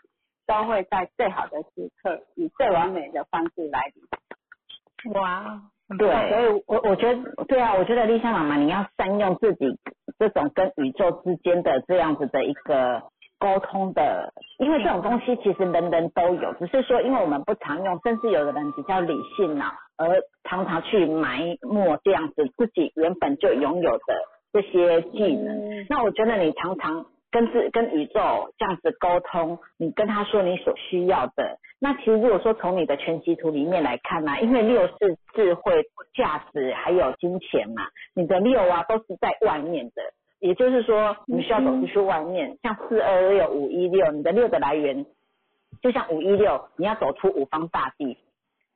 都会在最好的时刻以最完美的方式来临。哇，对，所以我我觉得对啊，我觉得丽香妈妈你要善用自己这种跟宇宙之间的这样子的一个沟通的，因为这种东西其实人人都有，只是说因为我们不常用，甚至有的人比较理性脑，而常常去埋没这样子自己原本就拥有的这些技能。那我觉得你常常跟自跟宇宙这样子沟通，你跟他说你所需要的。那其实如果说从你的全息图里面来看呢、因为六是智慧、价值还有金钱嘛，你的六啊都是在外面的，也就是说你需要走出去外面，像四二六、五一六，你的六的来源就像五一六，你要走出五方大地。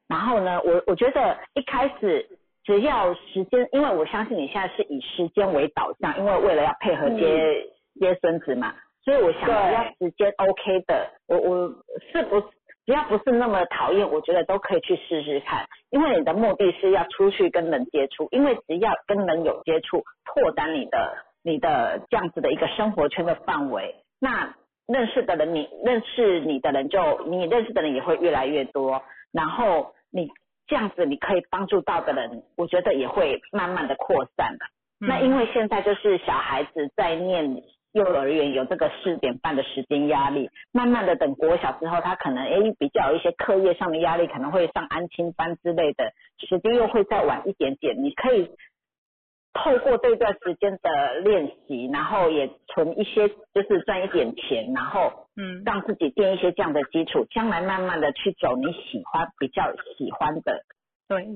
然后呢，我我觉得一开始只要时间，因为我相信你现在是以时间为导向，因为为了要配合接、接孙子嘛，所以我想只要时间 OK 的，我我是不只要不是那么讨厌，我觉得都可以去试试看。因为你的目的是要出去跟人接触，因为只要跟人有接触，拓展你的你的这样子的一个生活圈的范围，那认识的人你认识你的人就你认识的人也会越来越多，然后你这样子你可以帮助到的人，我觉得也会慢慢的扩散的。那因为现在就是小孩子在念幼儿园有这个四点半的时间压力，慢慢的等国小之后，他可能诶比较有一些课业上的压力，可能会上安亲班之类的，时间又会再晚一点点。你可以透过这段时间的练习，然后也存一些，就是赚一点钱，然后嗯让自己垫一些这样的基础，将来慢慢的去走你喜欢比较喜欢的对，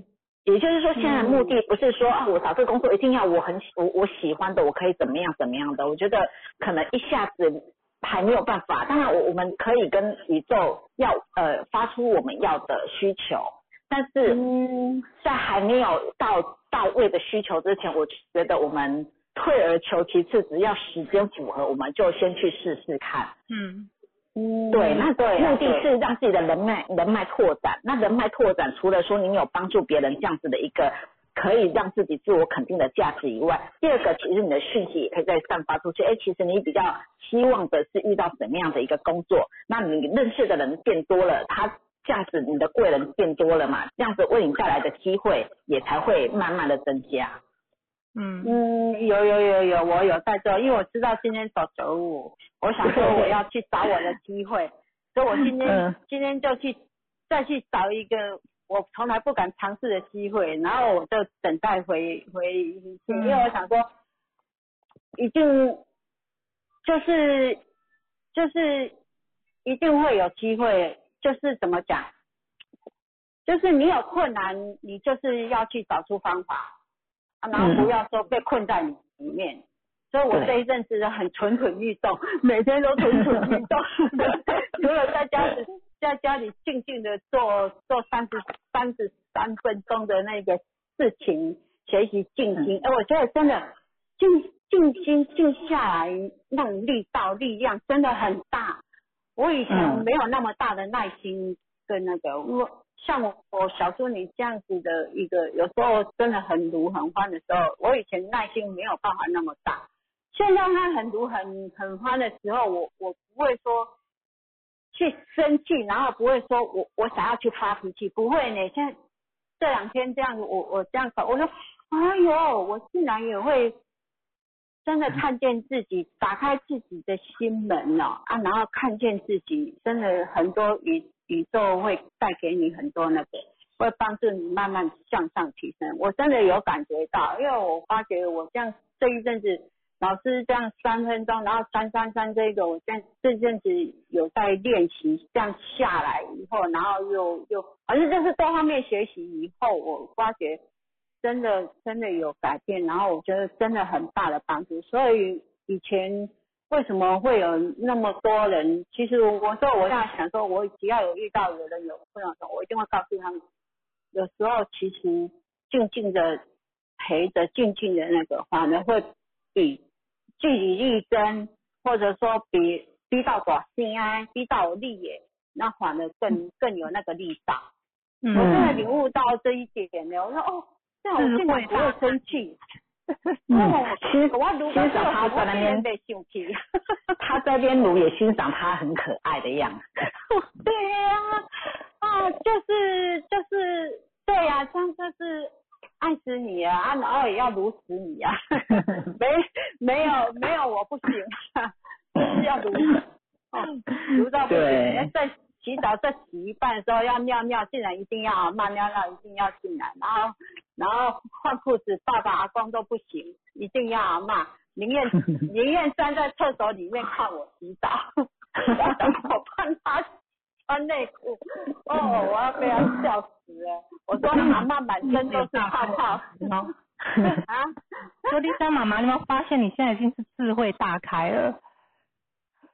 也就是说，现在的目的不是说啊，我找这个工作一定要我很喜我我喜欢的，我可以怎么样怎么样的。我觉得可能一下子还没有办法。当然，我我们可以跟宇宙要呃发出我们要的需求，但是嗯在还没有到到位的需求之前，我觉得我们退而求其次，只要时间符合，我们就先去试试看。嗯嗯，对，那对啊目的是让自己的人脉人脉拓展。那人脉拓展，除了说你有帮助别人这样子的一个可以让自己自我肯定的价值以外，第二个其实你的讯息也可以再散发出去。哎，其实你比较希望的是遇到什么样的一个工作？那你认识的人变多了，他这样子你的贵人变多了嘛，这样子为你带来的机会也才会慢慢的增加。嗯。嗯，有有有有，我有在做，因为我知道今天走九五，我想说我要去找我的机会，[LAUGHS] 所以我今天、嗯。今天就去再去找一个我从来不敢尝试的机会，然后我就等待回回信，因为我想说，一定就是就是一定会有机会，就是怎么讲，就是你有困难，你就是要去找出方法。啊然后不要说被困在里面。所以我这一阵子很蠢蠢欲动，每天都蠢蠢欲动，[LAUGHS] 除了在家里在家里静静的做做三十三十三分钟的那个事情，学习静心。哎、我觉得真的静静心静下来，那种力道力量真的很大。我以前嗯没有那么大的耐心跟那个我。像我我小猪你这样子的一个，有时候真的很毒很欢的时候，我以前耐心没有办法那么大。现在他很毒很很欢的时候，我我不会说去生气，然后不会说我我想要去发脾气，不会呢。现在这两天这样子，我我这样搞，我说哎呦，我竟然也会真的看见自己，打开自己的心门哦啊，然后看见自己，真的很多宇宇宙会带给你很多那个，会帮助你慢慢向上提升。我真的有感觉到，因为我发觉我这样这一阵子。老师这样三分钟，然后三三三这个，我现在这阵子有在练习，这样下来以后，然后又又，反正就是多方面学习以后，我发觉真的真的有改变，然后我觉得真的很大的帮助。所以以前为什么会有那么多人？其实我说我在想说，我只要有遇到有人有困扰的，我一定会告诉他们，有时候其实静静的陪着，静静的那个，反而会比据理力争，或者说比逼到短心安，逼到有力耶，那反而更更有那个力道。我真的嗯领悟到这一点呢。我说哦，这样我竟然不会生气。嗯哦，欣我欣赏他在那边被生气。他这边撸也欣赏他很可爱的样子。[LAUGHS] 对呀、啊，就是就是对呀、这样就是爱死你啊，啊，然后也要撸死你啊，[LAUGHS] 没没有没有我不行啊，[LAUGHS] 就是要撸，哦，撸到不行，在洗澡在洗一半的时候要尿尿，竟然一定要阿妈尿尿一定要进来，然后然后换裤子，爸爸阿公都不行，一定要阿妈，宁愿宁愿站在厕所里面看我洗澡，我看他穿内裤，哦，我要被他笑死了。我说阿妈满身都是泡泡哦。啊，[LAUGHS] [LAUGHS] 说丽莎妈妈，你有没有发现你现在已经是智慧大开了？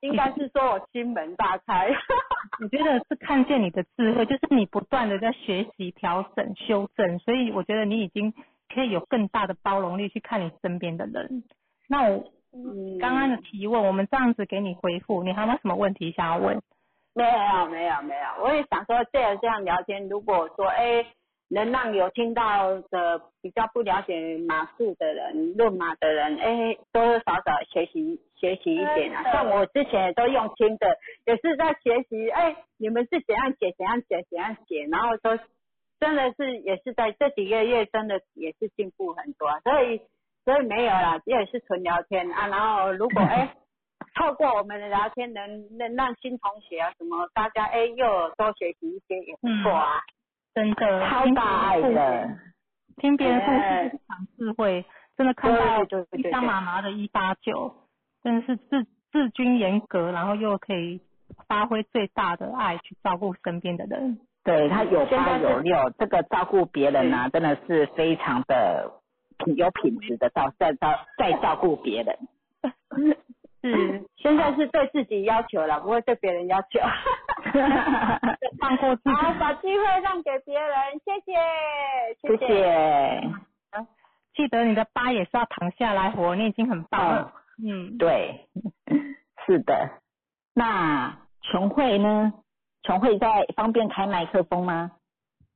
应该是说我心门大开。[LAUGHS] 我觉得是看见你的智慧，就是你不断的在学习、调整、修正，所以我觉得你已经可以有更大的包容力去看你身边的人。那我嗯刚刚的提问，我们这样子给你回复，你还有没有什么问题想要问？没有没有没有，我也想说，既然这样聊天，如果说哎，能让有听到的比较不了解马术的人、论马的人，哎，多多少少学习学习一点啊。像我之前也都用听的，也是在学习，哎，你们是怎样写、怎样写、怎样写，然后都真的是也是在这几个月，真的也是进步很多啊，所以所以没有啦，也是纯聊天啊。然后如果哎。透过我们的聊天能，能让新同学啊什么，大家哎又多学习一些也不错啊。真的，超大爱的，听别人故哎事长智慧，真的看到像妈妈的一八九，真的是自自尊严格，然后又可以发挥最大的爱去照顾身边的人。对他有八有六，这个照顾别人啊，真的是非常的品有品质的照在照在照顾别人。[LAUGHS] 是 [LAUGHS] 现在是对自己要求了，不会对别人要求。[LAUGHS] 放过自己。好，把机会让给别人，谢谢，谢谢。记得你的疤也是要躺下来活，你已经很棒了。嗯，对，[LAUGHS] 是的。那琼慧呢？琼慧在方便开麦克风吗？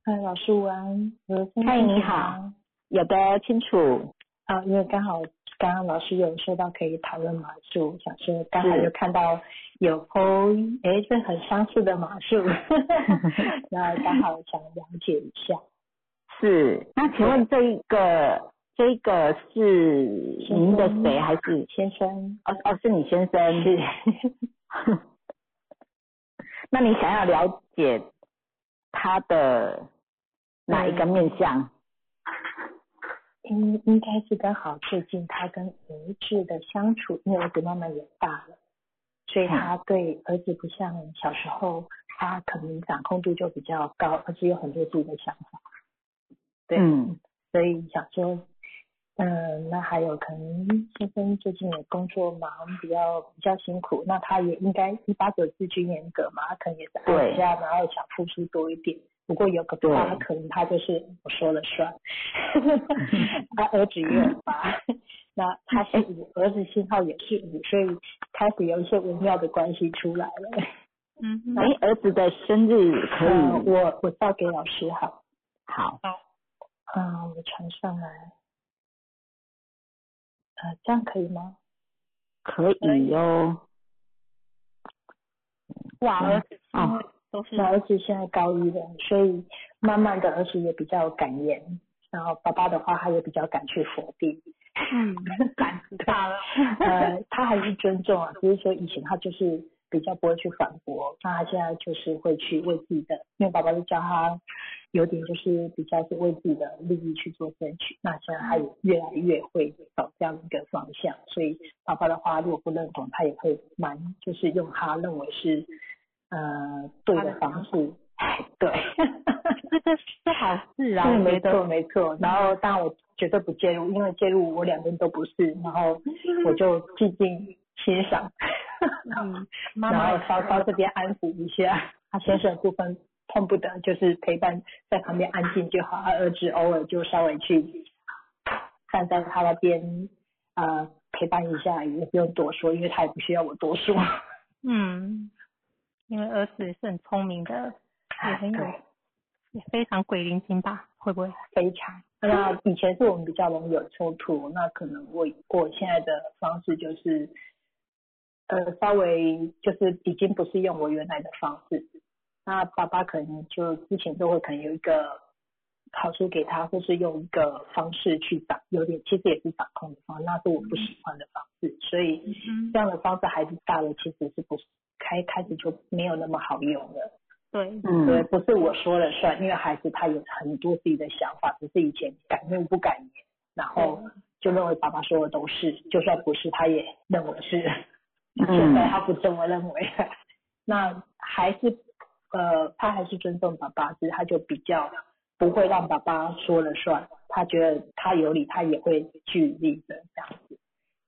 嗨，老师午安。我的声音嗨，你好。有的清楚。啊，因为刚好刚刚老师有说到可以讨论马术，想说刚好是有看到有 PO，哎，这很相似的马术，[LAUGHS] 然后刚好想了解一下。是。那请问这一个这一个是您的谁还是？先生？哦哦，是你先生。是。[LAUGHS] 那你想要了解他的哪一个面相？应应该是刚好最近他跟儿子的相处，因为儿子慢慢也大了，所以他对儿子不像小时候，他可能掌控度就比较高，而且有很多自己的想法。对，嗯，所以想说，嗯，那还有可能先生最近也工作忙，比较比较辛苦，那他也应该一八九四居严格嘛，他可能也是爱家，然后想付出多一点。不过有个爸，可能他就是我说了算，[LAUGHS] [LAUGHS] 他儿子也有八，那他是五，儿子信号也是五，所以开始有一些微妙的关系出来了。嗯哼，哎，儿子的生日可以，呃我我照给老师好，好，嗯，我传上来，呃，这样可以吗？可以哟。哇，儿子哦都是那儿子现在高一了，所以慢慢的儿子也比较敢言，然后爸爸的话他也比较敢去否定，嗯，[LAUGHS] 胆子大了。[LAUGHS] 呃，他还是尊重啊，只是说以前他就是比较不会去反驳，那他现在就是会去为自己的，因为爸爸就教他有点就是比较是为自己的利益去做争取，那现在他也越来越会走这样一个方向，所以爸爸的话如果不认同，他也会蛮就是用他认为是呃对的方式，[LAUGHS] 对。[LAUGHS] 这个是好事啊，对，没错。没错。然后但我绝对不介入，因为介入我两边都不是，然后我就静静欣赏，嗯，[LAUGHS] 妈然后稍稍这边安抚一下。他先生的部分碰不得，就是陪伴在旁边安静就好。他儿子偶尔就稍微去站在他那边呃陪伴一下，也不用多说，因为他也不需要我多说。嗯，因为儿子也是很聪明的，也很有，也非常鬼灵精吧？会不会？非常。那以前是我们比较容易有冲突，那可能我我现在的方式就是，呃，稍微就是已经不是用我原来的方式。那爸爸可能就之前都会可能有一个好处给他，或是用一个方式去掌，有点其实也是掌控的方式，那是我不喜欢的方式。所以这样的方式孩子大了，其实是不开开始就没有那么好用了。对，嗯，对，不是我说了算，因为孩子他有很多自己的想法，只是以前敢怒不敢言，然后就认为爸爸说的都是，就算不是他也认为是。[LAUGHS] 现在他不这么认为，[LAUGHS] 那还是呃，他还是尊重爸爸，只是他就比较不会让爸爸说了算，他觉得他有理，他也会据理的这样子，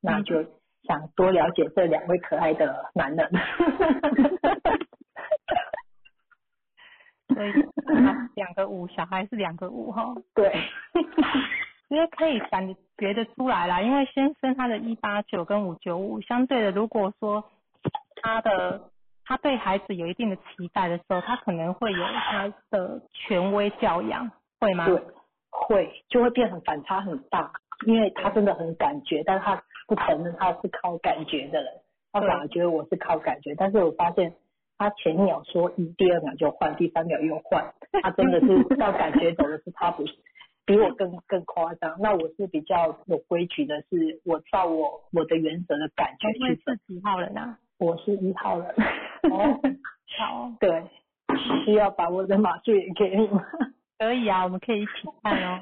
那就想多了解这两位可爱的男人。[LAUGHS] 所以 [LAUGHS] 两个五，小孩是两个五哈。对，[LAUGHS] 因为可以感觉得出来啦，因为先生他的一八九跟五九五，相对的，如果说他的他对孩子有一定的期待的时候，他可能会有他的权威教养，会吗？对，会，就会变成反差很大，因为他真的很感觉，但是他不承认他是靠感觉的人，他反而觉得我是靠感觉，但是我发现。他前一秒说一，第二秒就换，第三秒又换，[LAUGHS] 他真的是要感觉走的是他不是，比我更更夸张。那我是比较有规矩的，是我照我我的原则的感觉去是几号人啊？我是一号人。[LAUGHS] 哦，好。对，需要把我的码数也给你吗？[LAUGHS] 可以啊，我们可以一起看哦。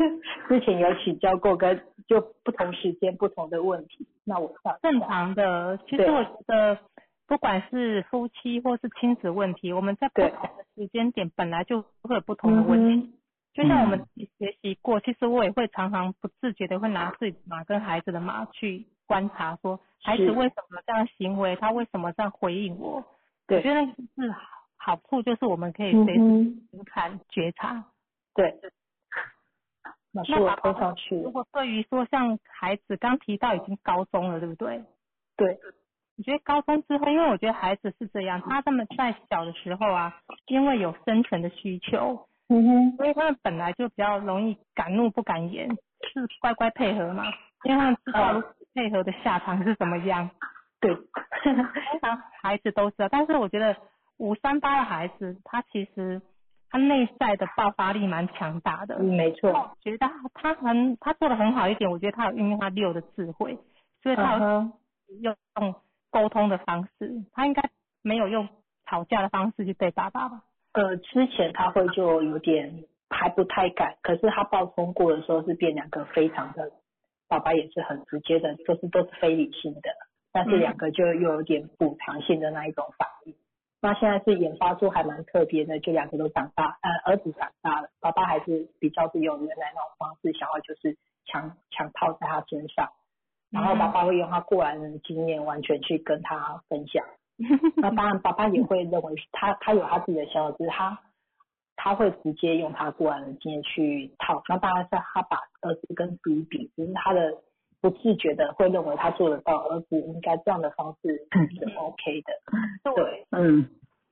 之前有请教过，跟就不同时间不同的问题，那我正常的。其实我觉得。不管是夫妻或是亲子问题，我们在不同的时间点本来就会有不同的问题。就像我们学习过，其实我也会常常不自觉的会拿自己的马跟孩子的马去观察，说孩子为什么这样行为，他为什么这样回应我。我觉得是好处，就是我们可以随时看觉察。对。那我拖上去。如果对于说像孩子刚提到已经高中了，对不对？对。我觉得高中之后，因为我觉得孩子是这样，他他们在小的时候啊，因为有生存的需求，嗯哼，所以他们本来就比较容易敢怒不敢言，是乖乖配合嘛，因为他们知道配合的下场是怎么样。对，通常孩子都知道，但是我觉得五三八的孩子，他其实他内在的爆发力蛮强大的。嗯没错。觉得他很他做的很好一点，我觉得他有运用他六的智慧，所以他有用。沟通的方式，他应该没有用吵架的方式去对爸爸吧？呃，之前他会就有点还不太敢，可是他爆冲过的时候是变两个非常的，爸爸也是很直接的，都是都是非理性的，但是两个就又有点补偿性的那一种反应。那现在是研发出还蛮特别的，就两个都长大，呃，儿子长大了，爸爸还是比较是用原来那种方式，想要就是强强套在他身上。然后爸爸会用他过来人的经验完全去跟他分享，那当然爸爸也会认为他他有他自己的想法，就是他他会直接用他过来人的经验去套，那当然是他把儿子跟自己比，只是他的不自觉的会认为他做得到，儿子应该这样的方式是 OK 的，对，嗯。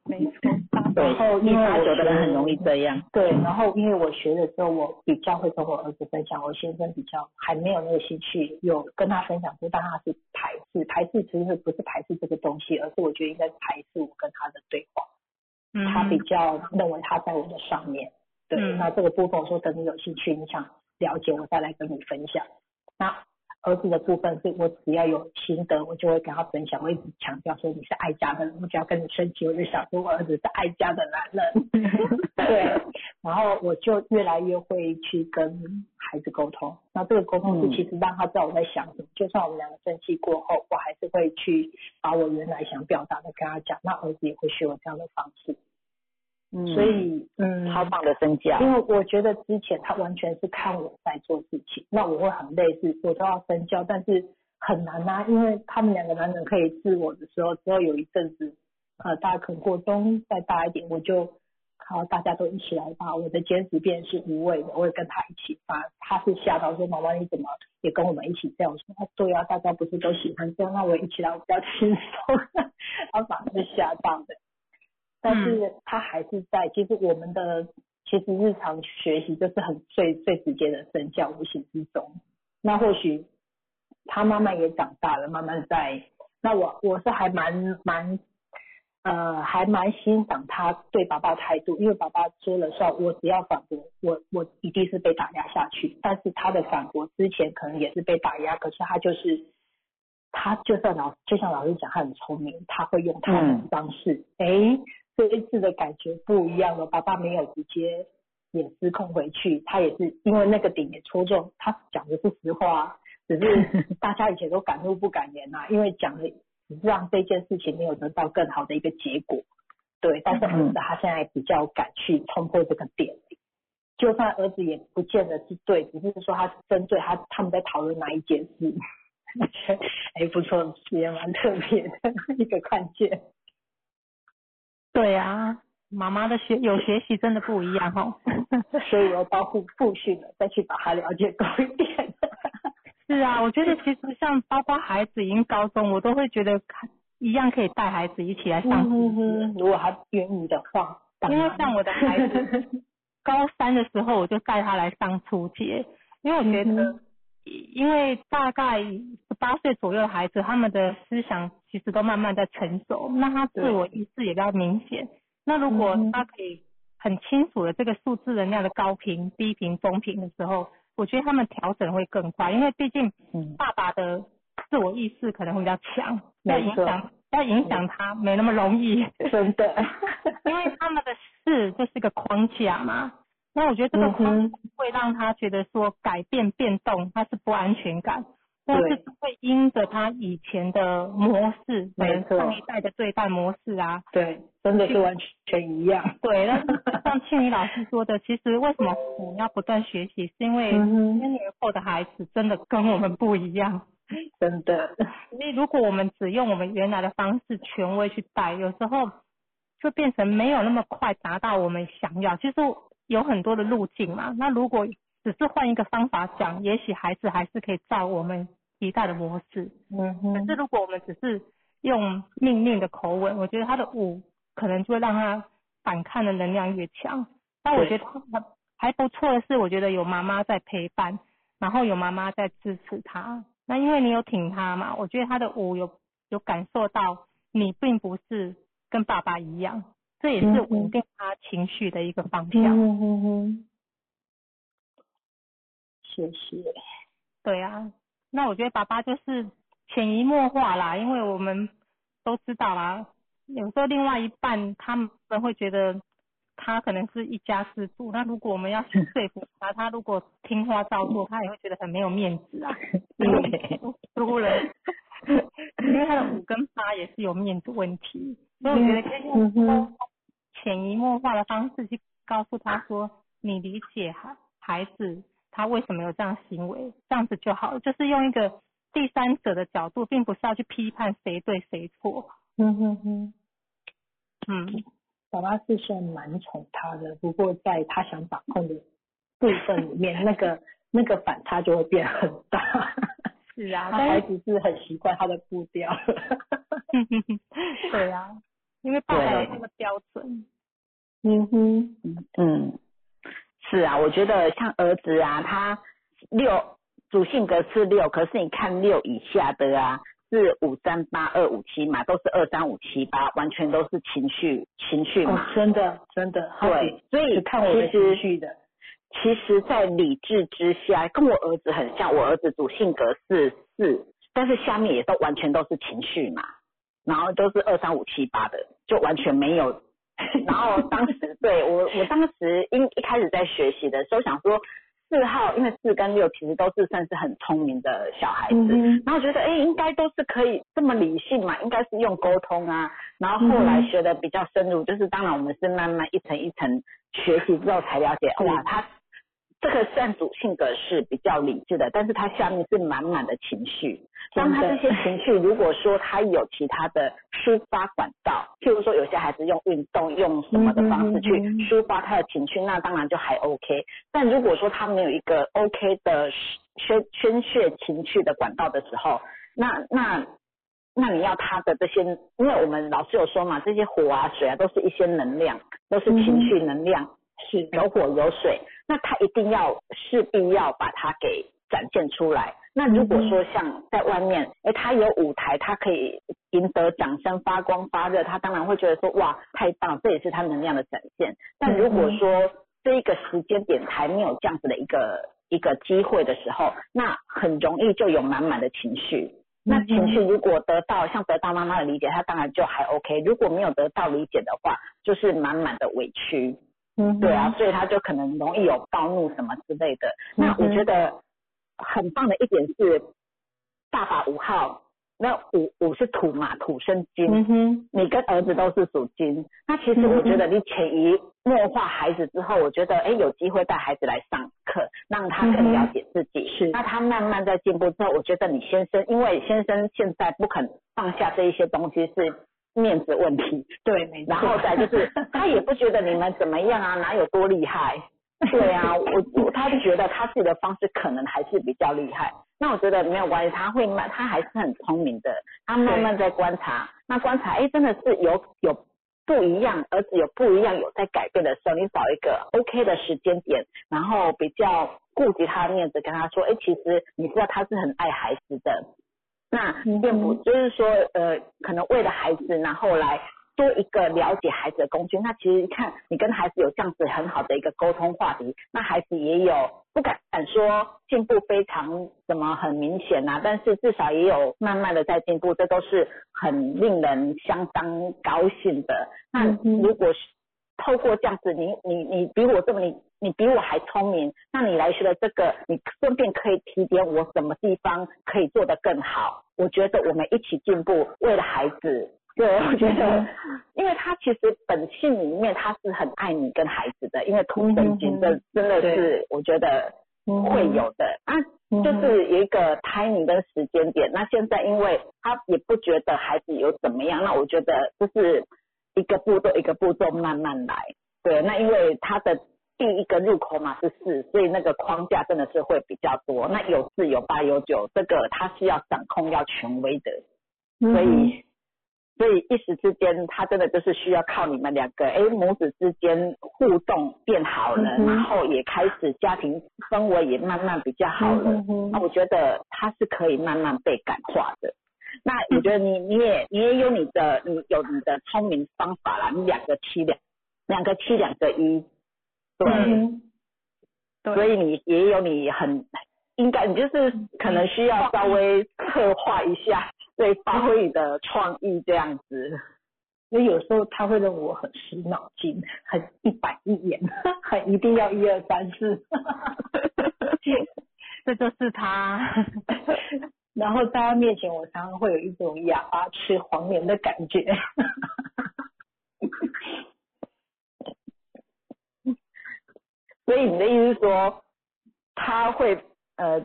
没错，然后因为有的人很容易这样。对，然后因为我学的时候，我比较会跟我儿子分享，我先生比较还没有那个兴趣，有跟他分享，就但他是排斥，排斥其实不是排斥这个东西，而是我觉得应该是排斥我跟他的对话。嗯。他比较认为他在我的上面，对，那这个部分我说等你有兴趣，你想了解，我再来跟你分享。那。儿子的部分是我只要有心得，我就会跟他分享。我一直强调说你是爱家的人，我只要跟你生气，我就想说我儿子是爱家的男人。[LAUGHS] 对，然后我就越来越会去跟孩子沟通。那这个沟通是其实让他知道我在想什么。就算我们两个生气过后，我还是会去把我原来想表达的跟他讲。那儿子也会学我这样的方式。所以，嗯，超棒的身价。因为我觉得之前他完全是看我在做事情，那我会很累，是我都要身教，但是很难啊，因为他们两个男人可以自我的时候，只要有一阵子，呃，大家可能过冬再大一点，我就好，大家都一起来发，我的坚持便是无畏的，我会跟他一起发。他是吓到说，妈妈你怎么也跟我们一起这样我说？啊对啊，大家不是都喜欢这样，那我一起来，我比较轻松。[LAUGHS] 他反而是吓到的。但是他还是在，其实我们的其实日常学习就是很最最直接的身教，无形之中。那或许他慢慢也长大了，慢慢在。那我我是还蛮蛮呃还蛮欣赏他对爸爸态度，因为爸爸说了算，我只要反驳，我我一定是被打压下去。但是他的反驳之前可能也是被打压，可是他就是他就算老就像老师讲，他很聪明，他会用他的方式，哎、这一次的感觉不一样了，爸爸没有直接也失控回去，他也是因为那个点也戳中，他讲的是实话，只是 [LAUGHS] 大家以前都敢怒不敢言呐、因为讲的只是让这件事情没有得到更好的一个结果，对，但是儿子他现在比较敢去冲破这个点，就算儿子也不见得是对，只是说他针对他他们在讨论哪一件事，[LAUGHS] 哎不错，也蛮特别的一个看见。对啊，妈妈的学有学习真的不一样哦。所以我要包复复训了，再去把它了解多一点。是啊，我觉得其实像包括孩子已经高中，我都会觉得看一样可以带孩子一起来上嗯哼，如果他愿意的话，因为像我的孩子高三的时候，我就带他来上初阶，因为我觉得，嗯因为大概十八岁左右的孩子，他们的思想其实都慢慢在成熟，那他自我意识也比较明显。那如果嗯他可以很清楚的这个数字能量的高频、低频、中频的时候，我觉得他们调整会更快，因为毕竟嗯爸爸的自我意识可能会比较强，要影响要影响他没那么容易。[LAUGHS] 真的，[LAUGHS] 因为他们的事就是一个框架嘛。那我觉得这个嗯框会让他觉得说改变变动，他是不安全感，但对是会因着他以前的模式，可能没错上一代的对待模式啊，对，真的是完全一样。对。但是 [LAUGHS] 像庆怡老师说的，其实为什么我们要不断学习，是因为千年后的孩子真的跟我们不一样。[LAUGHS] 真的，因为如果我们只用我们原来的方式权威去带，有时候就变成没有那么快达到我们想要。其实有很多的路径嘛，那如果只是换一个方法讲，也许孩子还是可以照我们期待的模式。嗯可是，如果我们只是用命令的口吻，我觉得他的五可能就会让他反抗的能量越强。但我觉得还还不错的是，我觉得有妈妈在陪伴，然后有妈妈在支持他。那因为你有挺他嘛，我觉得他的五有有感受到你并不是跟爸爸一样，这也是稳定他情绪的一个方向。嗯哼哼，谢谢。对啊，那我觉得爸爸就是潜移默化啦，因为我们都知道啦，有时候另外一半他们会觉得他可能是一家之主，那如果我们要去说服他，他如果听话照做，他也会觉得很没有面子啊，[LAUGHS] 因为输了，因为他的五跟八也是有面子问题，所以我觉得可以用潜移默化的方式去告诉他说，你理解孩孩子他为什么有这样行为，这样子就好了，就是用一个第三者的角度，并不是要去批判谁对谁错。嗯哼哼，嗯，爸爸是算蛮宠他的，不过在他想把控的部分里面，那个那个反差就会变很大。[LAUGHS] 是啊，他孩但是子是很习惯他的步调。[LAUGHS] [LAUGHS] 对啊，因为爸爸有对这个标准。嗯哼，嗯，是啊，我觉得像儿子啊，他六主性格是六，可是你看六以下的啊，是五三八二五七嘛，都是二三五七八，完全都是情绪情绪哦嘛。，真的真的，对，所以只看我的情绪的。其实，在理智之下，跟我儿子很像。我儿子主性格是四，但是下面也都完全都是情绪嘛，然后都是二三五七八的，就完全没有。[LAUGHS] 然后当时对我，我当时一一开始在学习的时候，想说四号，因为四跟六其实都是算是很聪明的小孩子，嗯然后觉得哎，应该都是可以这么理性嘛，应该是用沟通啊。然后后来学的比较深入，就是当然我们是慢慢一层一层学习之后才了解，哇，他这个占主性格是比较理智的，但是他下面是满满的情绪。当他这些情绪，如果说他有其他的抒发管道，譬如说有些孩子用运动、用什么的方式去抒发他的情绪，那当然就还 OK。但如果说他没有一个 OK 的宣宣泄情绪的管道的时候，那那那你要他的这些，因为我们老师有说嘛，这些火啊、水啊都是一些能量，都是情绪能量，是有火有水，那他一定要势必要把它给展现出来。那如果说像在外面，哎，他有舞台，他可以赢得掌声、发光发热，他当然会觉得说哇太棒，这也是他能量的展现。但如果说这一个时间点还没有这样子的一个一个机会的时候，那很容易就有满满的情绪。那情绪如果得到像得到妈妈的理解，他当然就还 OK；如果没有得到理解的话，就是满满的委屈。嗯，对啊，所以他就可能容易有暴怒什么之类的。那我觉得很棒的一点是，爸爸五号，那五五是土嘛，土生金。嗯哼，你跟儿子都是属金，那其实我觉得你潜移默化孩子之后，我觉得哎有机会带孩子来上课，让他更了解自己。是，那他慢慢在进步之后，我觉得你先生，因为先生现在不肯放下这一些东西是。面子问题，对，没错。然后再就是，[LAUGHS] 他也不觉得你们怎么样啊，哪有多厉害？对啊，我我他就觉得他自己的方式可能还是比较厉害。那我觉得没有关系，他会慢，他还是很聪明的。他慢慢在观察，那观察，哎，真的是有有不一样，儿子有不一样，有在改变的时候，你找一个 OK 的时间点，然后比较顾及他的面子，跟他说，哎，其实你知道他是很爱孩子的。那并不就是说，呃，可能为了孩子，然后来多一个了解孩子的工具。那其实看你跟孩子有这样子很好的一个沟通话题，那孩子也有不敢敢说进步非常怎么很明显呐，但是至少也有慢慢的在进步，这都是很令人相当高兴的。那如果是透过这样子，你你你比我这么你。你比我还聪明，那你来学了这个，你顺便可以提点我什么地方可以做得更好。我觉得我们一起进步，为了孩子。对，我觉得，因为他其实本性里面他是很爱你跟孩子的，因为土生金的真的是我觉得会有的啊，就是有一个 timing 跟时间点。那现在因为他也不觉得孩子有怎么样，那我觉得就是一个步骤一个步骤慢慢来。对，那因为他的。第一个入口嘛是四，所以那个框架真的是会比较多。那有四有八有九，这个它是要掌控要权威的，所以所以一时之间，他真的就是需要靠你们两个，哎，母子之间互动变好了，然后也开始家庭氛围也慢慢比较好了。那我觉得他是可以慢慢被感化的。那我觉得你你也你也有你的你有你的聪明方法啦，你两个七两两个七两个一。对，所以你也有你很应该，你就是可能需要稍微策划一下，对，发挥你的创意这样子。所以有时候他会认为我很死脑筋，很一板一眼，[LAUGHS] 很一定要一二三四。[LAUGHS] 这就是他。[LAUGHS] 然后在他面前，我常常会有一种哑巴吃黄连的感觉。[LAUGHS] 所以你的意思是说，他会呃，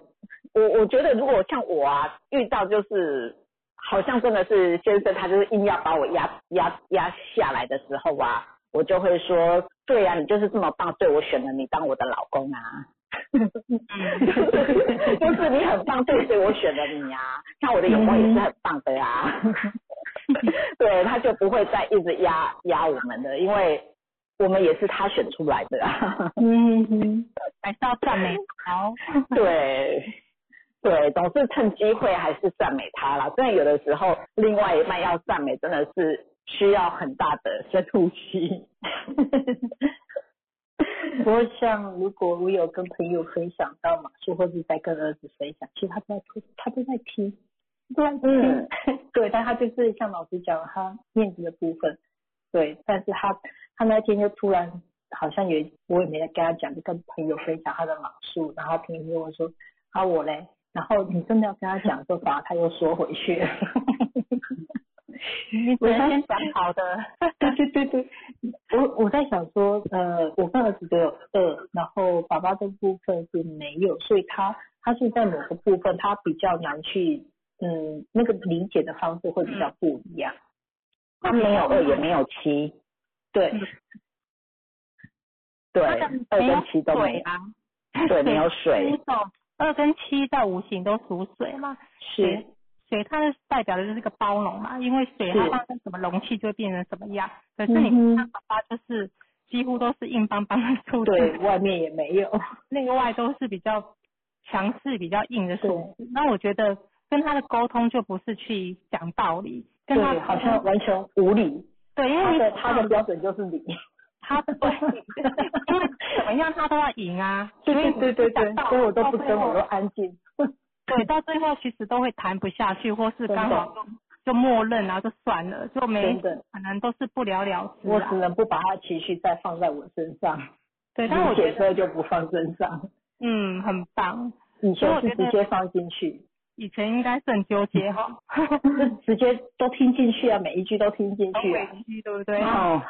我我觉得如果像我啊，遇到就是好像真的是先生，他就是硬要把我压压压下来的时候啊，我就会说，对呀，你就是这么棒，对我选了你当我的老公啊，[LAUGHS] 就是你很棒，对，所以我选了你啊，像我的眼光也是很棒的呀，[LAUGHS] 对，他就不会再一直压压我们的，因为。我们也是他选出来的，嗯哼，还是要赞美他。对，对，总是趁机会还是赞美他啦。虽然有的时候另外一半要赞美，真的是需要很大的深呼吸。[LAUGHS] 不过像如果我有跟朋友分享到嘛，或者在跟儿子分享，其实他都在他都在听，都在听。[LAUGHS] 对，但他就是像老师讲他面子的部分，对，但是他。他那天就突然好像有，我也没跟他讲，就跟朋友分享他的马术，然后朋友跟我说啊我嘞，然后你真的要跟他讲，说反而他又说回去了。你昨天讲好的，对对对对，我我在想说，呃，我跟儿子都有二，然后爸爸的部分是没有，所以他他是在某个部分他比较难去，嗯，那个理解的方式会比较不一样。他没有二，也没有七。[LAUGHS] 对，[LAUGHS] 对，二跟七都没啊，对，没有水。[LAUGHS] 二跟七在五行都属水嘛，是水，它是代表的就是个包容嘛，因为水它放在什么容器就会变成什么样。可是你看爸爸就是几乎都是硬邦邦的出对，外面也没有，内 [LAUGHS] 外都是比较强势、比较硬的数字。那我觉得跟他的沟通就不是去讲道理。跟他，好像完全无理，对，因为他的他的标准就是理。他对，[LAUGHS] 因为怎么样他都要赢啊，[LAUGHS] 所以对对对对，所以我都不争，我都安静。对，到最后其实都会谈不下去，或是刚好就就默认啊，就算了，就没可能都是不了了之啊。我只能不把他情绪再放在我身上，[LAUGHS] 对，但我理解觉得就不放身上。[LAUGHS] 嗯很棒，以前是直接放进去，以前应该是很纠结哈，[LAUGHS] 就直接都听进去啊，每一句都听进去啊，屈，对不对？哦，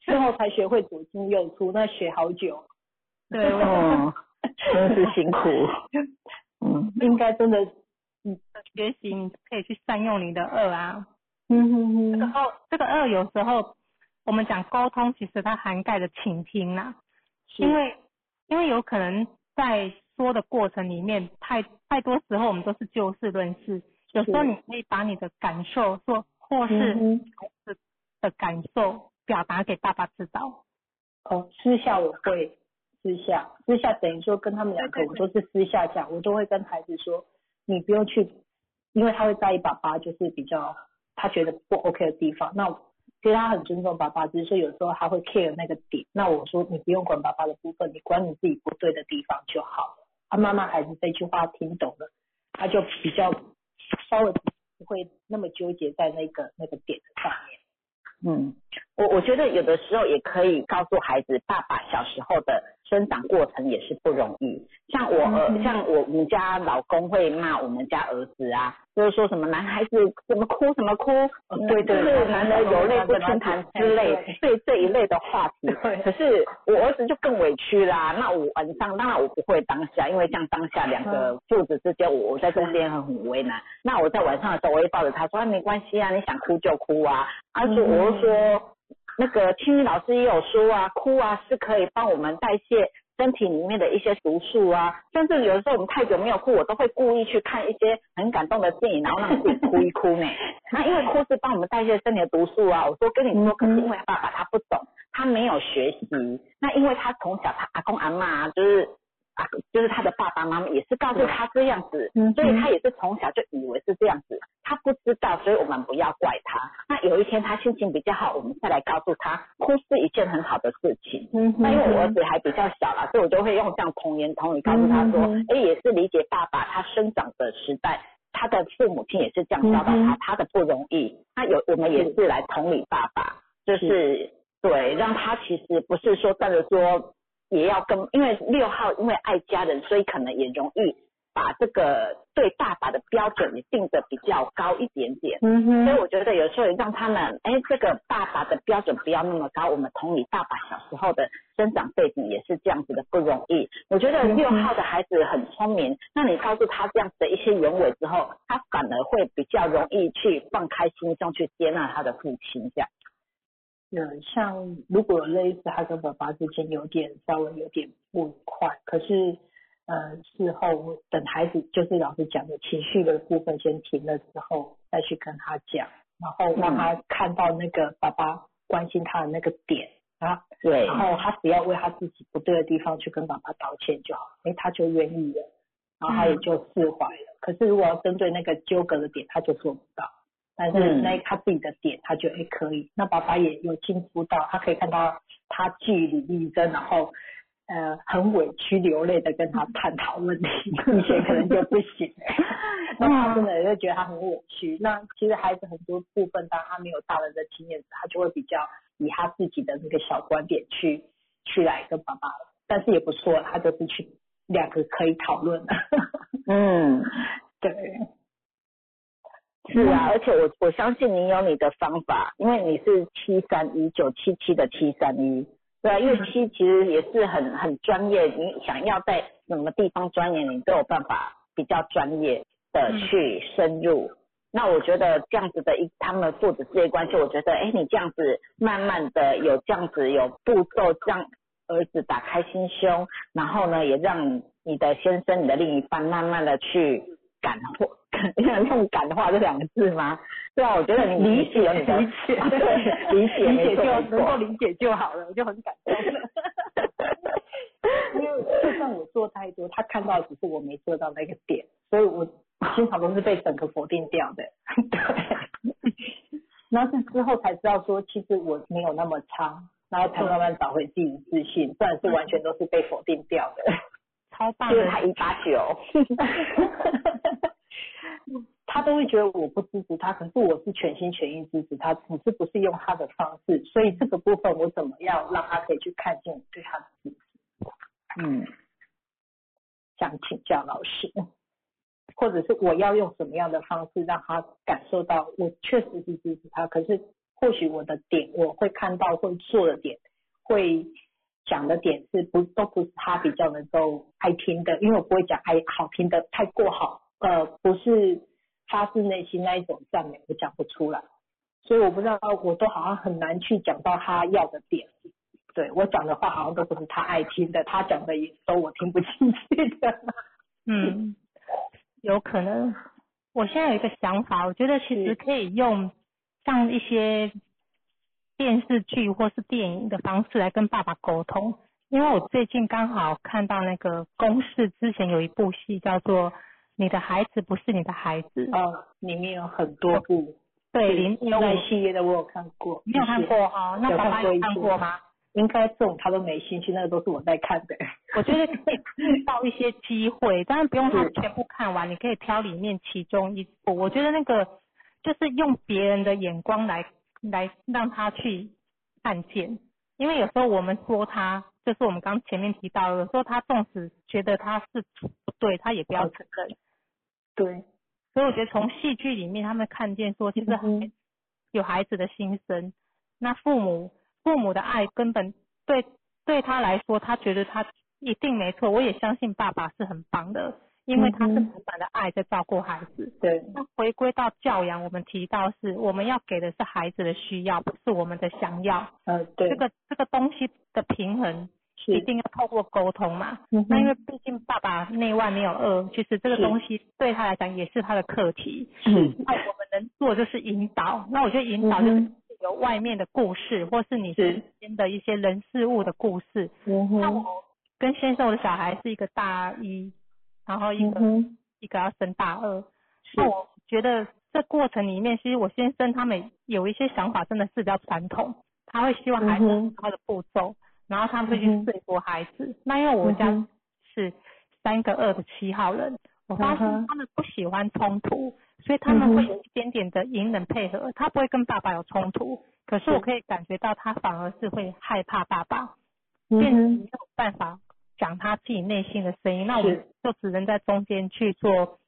最后才学会左进右出，那学好久。对，哦，真是辛苦。嗯，应该真的，学习你可以去善用你的二啊。嗯哼哼，然后这个二有时候我们讲沟通，其实它涵盖的倾听啦，因为因为有可能在说的过程里面，太太多时候我们都是就事论事，有时候你可以把你的感受说或是孩子的感受表达给爸爸知道。哦，私下我会私下，私下等于说跟他们两个，我都是私下讲，我都会跟孩子说，你不用去，因为他会在意爸爸就是比较他觉得不 OK 的地方，那其实他很尊重爸爸，只是说有时候他会 care 那个点，那我说你不用管爸爸的部分，你管你自己不对的地方就好了。他妈妈孩子这句话听懂了，他就比较稍微不会那么纠结在那个那个点上面。嗯，我我觉得有的时候也可以告诉孩子，爸爸小时候的生长过程也是不容易。像我儿，嗯像我们家老公会骂我们家儿子啊，就是说什么男孩子怎么哭什么哭，对对就是男人有泪不轻弹之类对这一类的话题。[LAUGHS] 对可是我儿子就更委屈啦。那我晚上当然我不会当下，因为像当下两个父子之间，我我在中间很很为难。那我在晚上的时候，我会抱着他说，啊没关系啊，你想哭就哭啊。而且我就说，那个青云老师也有说啊，哭啊是可以帮我们代谢身体里面的一些毒素啊。甚至有的时候我们太久没有哭，我都会故意去看一些很感动的电影，然后让自己哭一哭呢。[LAUGHS] 那因为哭是帮我们代谢身体的毒素啊。我说跟你说，可是因为爸爸他不懂，他没有学习。那因为他从小他阿公阿妈啊就是。啊，就是他的爸爸妈妈也是告诉他这样子，嗯所以他也是从小就以为是这样子，他不知道，所以我们不要怪他。那有一天他心情比较好，我们再来告诉他，哭是一件很好的事情。嗯那因为我儿子还比较小啦，所以我就会用这样童言童语告诉他说嗯，哎、也是理解爸爸他生长的时代，他的父母亲也是这样教导他，嗯他的不容易。那有我们也是来同理爸爸，就是对，让他其实不是说站着说也要跟，因为六号因为爱家人，所以可能也容易把这个对爸爸的标准也定的比较高一点点。嗯哼所以我觉得有时候也让他们，哎，这个爸爸的标准不要那么高。我们同理爸爸小时候的生长背景也是这样子的不容易。我觉得六号的孩子很聪明，那你告诉他这样子的一些原委之后，他反而会比较容易去放开心胸去接纳他的父亲这样。嗯，像如果类似他跟爸爸之间有点稍微有点不愉快，可是呃事后等孩子就是老师讲的情绪的部分先停了之后，再去跟他讲，然后让他看到那个爸爸关心他的那个点啊，对然后他只要为他自己不对的地方去跟爸爸道歉就好，哎，他就愿意了，然后他也就释怀了。可是如果要针对那个纠葛的点，他就做不到。但是嗯那他自己的点，他觉得哎可以，那爸爸也有进步到，他可以看到他据理力争，然后呃很委屈流泪的跟他探讨问题，以前可能就不行，[LAUGHS] 那他真的就觉得他很委屈。那其实孩子很多部分，当他没有大人的经验，他就会比较以他自己的那个小观点去去来跟爸爸，但是也不错，他就是去两个可以讨论的，嗯，[LAUGHS] 对。是啊，而且我我相信你有你的方法，因为你是七三一九七七的七三一，对啊，因为七其实也是很很专业，你想要在什么地方钻研，你都有办法比较专业的去深入。那我觉得这样子的一他们父子之间关系，我觉得哎，你这样子慢慢的有这样子有步骤，让儿子打开心胸，然后呢，也让你的先生、你的另一半慢慢的去感化，[LAUGHS] 用感化这两个字吗？对啊，我觉得你理解理解对理解 [LAUGHS] 理解就能够理解就好了，我就很感动了。[LAUGHS] 因为就算我做太多，他看到只是我没做到那个点，所以我经常都是被整个否定掉的。对，然后是之后才知道说，其实我没有那么差，然后才慢慢找回自己的自信，不然是完全都是被否定掉的。超棒的，因为他一八九，他都会觉得我不支持他，可是我是全心全意支持他，只是不是用他的方式，所以这个部分我怎么样让他可以去看见我对他的支持？嗯，想请教老师，或者是我要用什么样的方式让他感受到我确实是支持他，可是或许我的点我会看到会做的点会。讲的点是不都不是他比较能够爱听的，因为我不会讲爱好听的太过好，呃，不是发自内心那一种赞美，我讲不出来，所以我不知道，我都好像很难去讲到他要的点，对我讲的话好像都不是他爱听的，他讲的也都我听不进去的，嗯，[LAUGHS] 有可能，我现在有一个想法，我觉得其实可以用像一些。电视剧或是电影的方式来跟爸爸沟通，因为我最近刚好看到那个公式，之前有一部戏叫做《你的孩子不是你的孩子》，哦，里面有很多部，对，里面有系列的我有看过，你有看过哈？那爸爸有看过吗？应该这种他都没兴趣，那个都是我在看的。我觉得可以 [LAUGHS] 制造一些机会，当然不用他全部看完，你可以挑里面其中一部。我觉得那个就是用别人的眼光来。来让他去看见，因为有时候我们说他，就是我们刚前面提到，有时候他纵使觉得他是不对，他也不要承认。对，所以我觉得从戏剧里面，他们看见说，其实有孩子的心声，那父母父母的爱根本对对他来说，他觉得他一定没错。我也相信爸爸是很棒的。因为他是满满的爱在照顾孩子，对。那回归到教养，我们提到是我们要给的是孩子的需要，不是我们的想要。呃，对。这个这个东西的平衡，一定要透过沟通嘛。嗯。那因为毕竟爸爸内外没有二，其实这个东西对他来讲也是他的课题。是。那我们能做就是引导。那我觉得引导就是有外面的故事，或是你身边的一些人事物的故事。嗯哼。那我跟先生，我的小孩是一个大一。然后一个一个要升大二，那我觉得这过程里面，其实我先生他们有一些想法真的是比较传统，他会希望孩子他的步骤，然后他们会去说服孩子。那因为我家是三个二的七号人，我发现他们不喜欢冲突，所以他们会有一点点的隐忍配合，他不会跟爸爸有冲突，可是我可以感觉到他反而是会害怕爸爸，变成没有办法。讲他自己内心的声音，那我们就只能在中间去做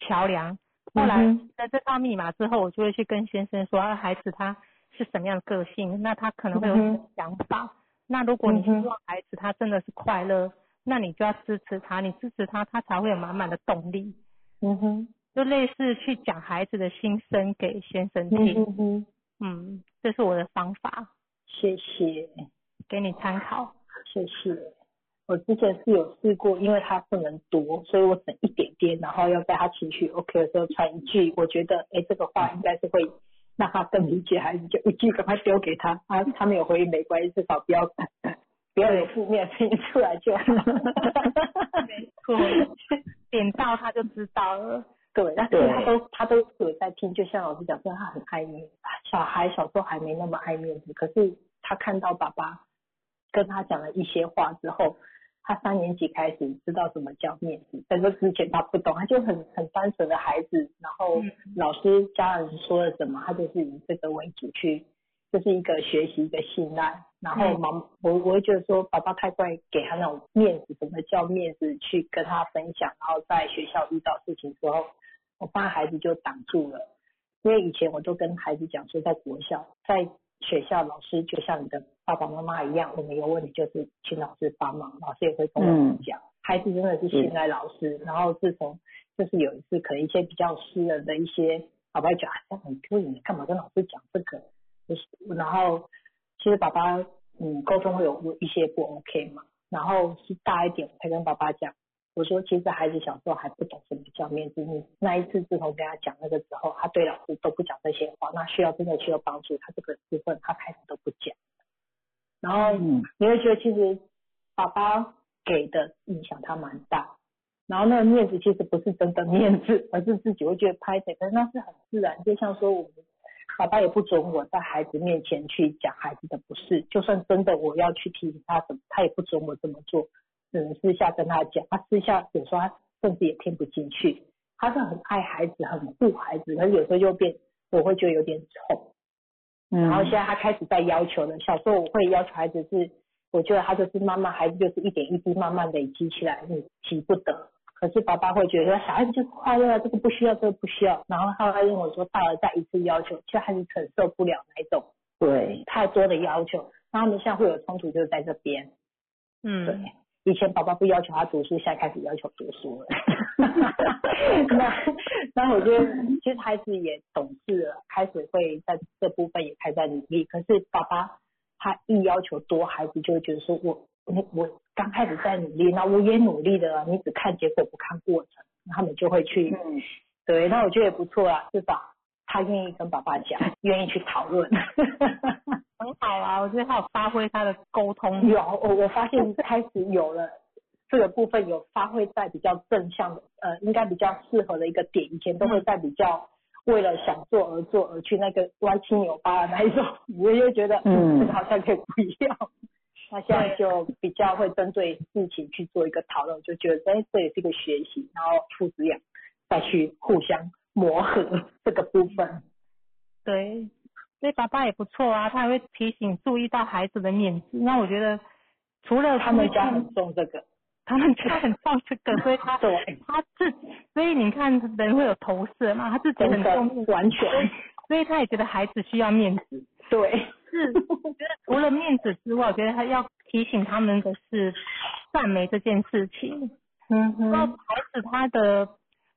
桥梁。后来在这套密码之后，我就会去跟先生说，啊，孩子他是什么样的个性，那他可能会有什么想法。那如果你希望孩子他真的是快乐，那你就要支持他，你支持他，他才会有满满的动力。嗯哼，就类似去讲孩子的心声给先生听。嗯哼，嗯，这是我的方法。谢谢，给你参考。谢谢。我之前是有试过，因为他不能多，所以我省一点点，然后要在他情绪 OK 的时候传一句，我觉得哎这个话应该是会让他更理解孩子，就一句赶快丢给他，啊他没有回应没关系，至少不要 [LAUGHS] 不要有负面声音出来就好。[LAUGHS] 没错，点到他就知道了。对，但是他都他都有在听，就像老师讲说他很爱面子，小孩小时候还没那么爱面子，可是他看到爸爸跟他讲了一些话之后。他三年级开始知道什么叫面子，在这之前他不懂，他就很很单纯的孩子，然后老师家人说了什么，他就是以这个为主去，这是一个学习的信赖。然后妈，我我会觉得说，爸爸太快给他那种面子，什么叫面子去跟他分享，然后在学校遇到事情之后，我发现孩子就挡住了，因为以前我都跟孩子讲说，在国校在。学校老师就像你的爸爸妈妈一样，我们有问题就是请老师帮忙，老师也会跟我们讲。孩子真的是信赖老师，然后自从就是有一次可能一些比较私人的一些，爸爸讲这样很丢脸，你干嘛跟老师讲这个？就是然后其实爸爸嗯沟通会有有一些不 OK 嘛，然后是大一点才跟爸爸讲。我说，其实孩子小时候还不懂什么叫面子。你那一次自从跟他讲那个之后，他对老师都不讲这些话。那需要真的需要帮助，他这个部分他开始都不讲。然后你会觉得，其实爸爸给的影响他蛮大。然后那个面子其实不是真的面子，而是自己会觉得拍谁，可是那是很自然。就像说我们爸爸也不准我在孩子面前去讲孩子的不是，就算真的我要去提醒他什么，他也不准我这么做，只能私下跟他讲。他私下有时候他甚至也听不进去，他是很爱孩子，很护孩子，可是有时候就变，我会觉得有点宠。然后现在他开始在要求了，小时候我会要求孩子是，我觉得他就是慢慢孩子就是一点一滴慢慢累积起来，你急不得。可是爸爸会觉得小孩子就是快乐，这个不需要，这个不需要。然后他会认为说大了再一次要求，其实孩子承受不了那种对太多的要求，那他们现在会有冲突，就是在这边。嗯，对，以前爸爸不要求他读书，现在开始要求读书了。[LAUGHS] 那那我觉得其实孩子也懂事了，开始会在这部分也开始努力。可是爸爸他一要求多，孩子就会觉得说我我我刚开始在努力，那我也努力的，你只看结果不看过程，他们就会去嗯对，那我觉得也不错啊，至少他愿意跟爸爸讲，愿意去讨论。[LAUGHS] 很好啊，我觉得他有发挥他的沟通。有，我我发现开始有了这个部分有发挥在比较正向的，呃，应该比较适合的一个点。以前都会在比较为了想做而做而去那个歪七扭八的那一种，[LAUGHS] 我就觉得嗯 [LAUGHS] 这个好像可以不一样。那现在就比较会针对事情去做一个讨论，就觉得哎，这也是一个学习，然后父子俩再去互相磨合这个部分。对，所以爸爸也不错啊，他还会提醒注意到孩子的面子。那我觉得除了他们家很重这个，他们家很重这个，所以他 [LAUGHS] 对，他自所以你看人会有投射嘛，他自己很重面子，完全所以他也觉得孩子需要面子。对，是，我觉得除了面子之外，我觉得他要提醒他们的是赞美这件事情。嗯哼。那孩子他的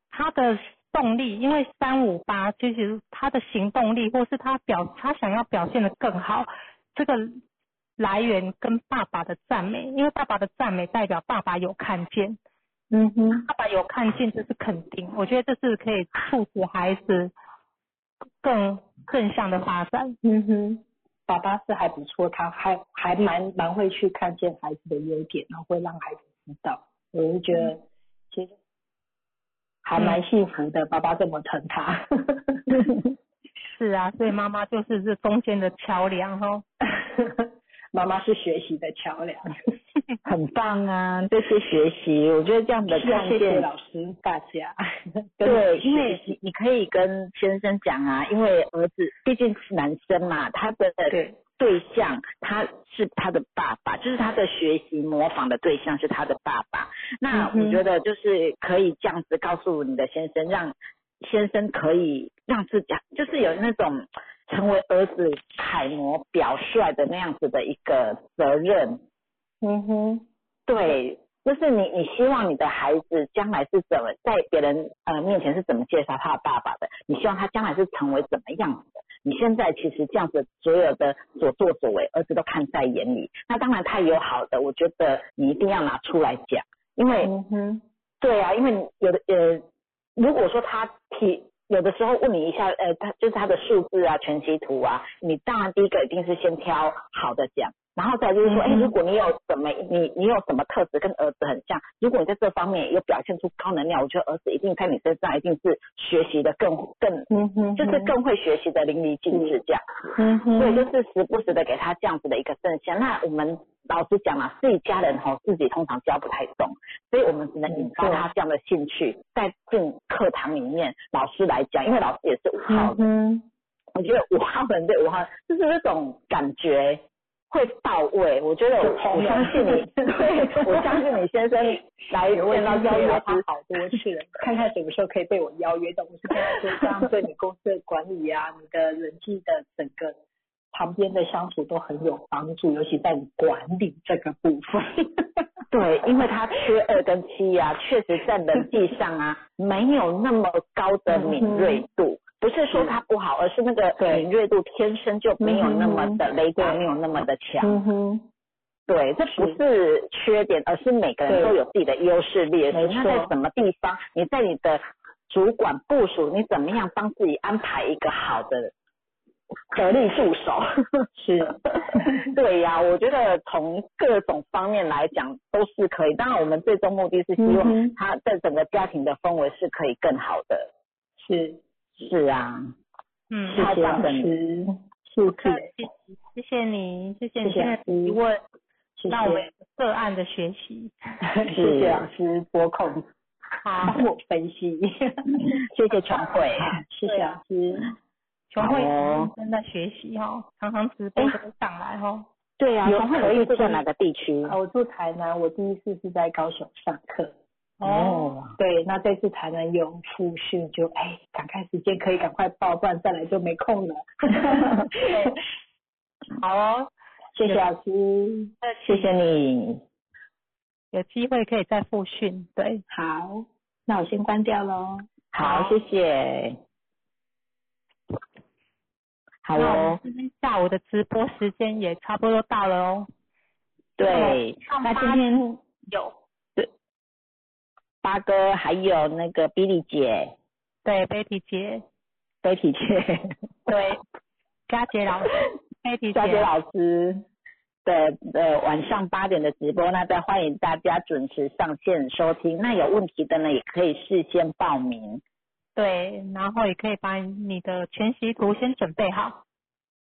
他的动力，因为三五八其实他的行动力，或是他表他想要表现的更好，这个来源跟爸爸的赞美，因为爸爸的赞美代表爸爸有看见，嗯哼，爸爸有看见这是肯定，我觉得这是可以促使孩子更正向的发展。嗯哼，爸爸是还不错，他还还蛮蛮会去看见孩子的优点，然后会让孩子知道。我就觉得还蛮幸福的，爸爸这么疼他。是啊，所以妈妈就是这中间的桥梁哦。妈妈是学习的桥梁，[LAUGHS] 很棒啊！这些学习，我觉得这样的是要谢谢老师大家。[LAUGHS] 对，因为你你可以跟先生讲啊，因为儿子毕竟是男生嘛，他的对对象他是他的爸爸，就是他的学习模仿的对象是他的爸爸。那我觉得就是可以这样子告诉你的先生，让先生可以让自己就是有那种成为儿子楷模表率的那样子的一个责任。嗯哼，对，就是你你希望你的孩子将来是怎么在别人呃面前是怎么介绍他的爸爸的？你希望他将来是成为怎么样的？你现在其实这样子所有的所作所为，儿子都看在眼里。那当然他有好的，我觉得你一定要拿出来讲，因为嗯哼，对啊，因为有的呃，如果说他提有的时候问你一下，呃，他就是他的数字啊、全息图啊，你当然第一个一定是先挑好的讲，然后再就是说，哎、嗯如果你有什么你你有什么特质跟儿子很像，如果你在这方面有表现出高能量，我觉得儿子一定在你身上一定是学习的更更嗯哼，就是更会学习的淋漓尽致这样。嗯哼，所以就是时不时的给他这样子的一个正向。那我们老实讲啊，自己家人吼自己通常教不太懂，所以我们只能引发他这样的兴趣，在进课堂里面，老师来讲，因为老师也是五号的，嗯我觉得五号人对五号就是那种感觉。会到位，我觉得我我相信你，[LAUGHS] 对我相信你先生来 [LAUGHS] 见到邀约他好多次了，[LAUGHS] 看看什么时候可以被我邀约到。我是跟他说，这样对你公司的管理啊，你的人际的整个旁边的相处都很有帮助，尤其在你管理这个部分。对，因为他缺二跟七啊，确实在人际上啊没有那么高的敏锐度，不是说他不好，而是那个敏锐度天生就没有那么的嗯雷达，没有那么的强。对，这不是缺点，而是每个人都有自己的优势劣势。没错那在什么地方，你在你的主管部署，你怎么样帮自己安排一个好的得力助手？是，[LAUGHS] 对呀、我觉得从各种方面来讲都是可以。当然，我们最终目的是希望他在整个家庭的氛围是可以更好的。是，是啊，嗯，谢谢老师，谢客谢，气，谢谢你，谢谢你谢谢现在老师提问，谢让我们个案的学习。[LAUGHS] 谢谢老师拨控好，帮我分析，[LAUGHS] 谢谢琼慧，[LAUGHS] 谢谢老师。全会好哦认真在学习哦，常常直播都上来哦。对啊，有全会可以有住在哪个地区？啊，我住台南，我第一次是在高雄上课。哦，对，那这次才能有复训，就哎，赶快时间可以赶快报，不然再来就没空了。[LAUGHS] 好哦，谢谢老师，谢谢你，有机会可以再复训，对，好，那我先关掉喽。好，谢谢。好那我们哦，今天下午的直播时间也差不多到了哦。对，那今天有，八哥还有那个比利姐、对，Betty 姐，Betty 姐、对，佳杰老师，[LAUGHS] Betty，佳杰老师的呃晚上八点的直播，那再欢迎大家准时上线收听。那有问题的呢，也可以事先报名。对，然后也可以把你的全息图先准备好。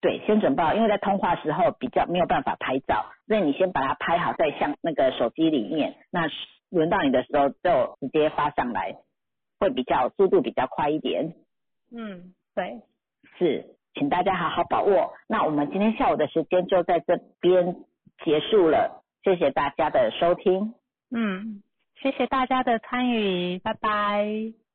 对，先准备好，因为在通话时候比较没有办法拍照，所以你先把它拍好在相那个手机里面，那轮到你的时候就直接发上来，会比较速度比较快一点。嗯，对，是，请大家好好把握。那我们今天下午的时间就在这边结束了，谢谢大家的收听。嗯，谢谢大家的参与，拜拜。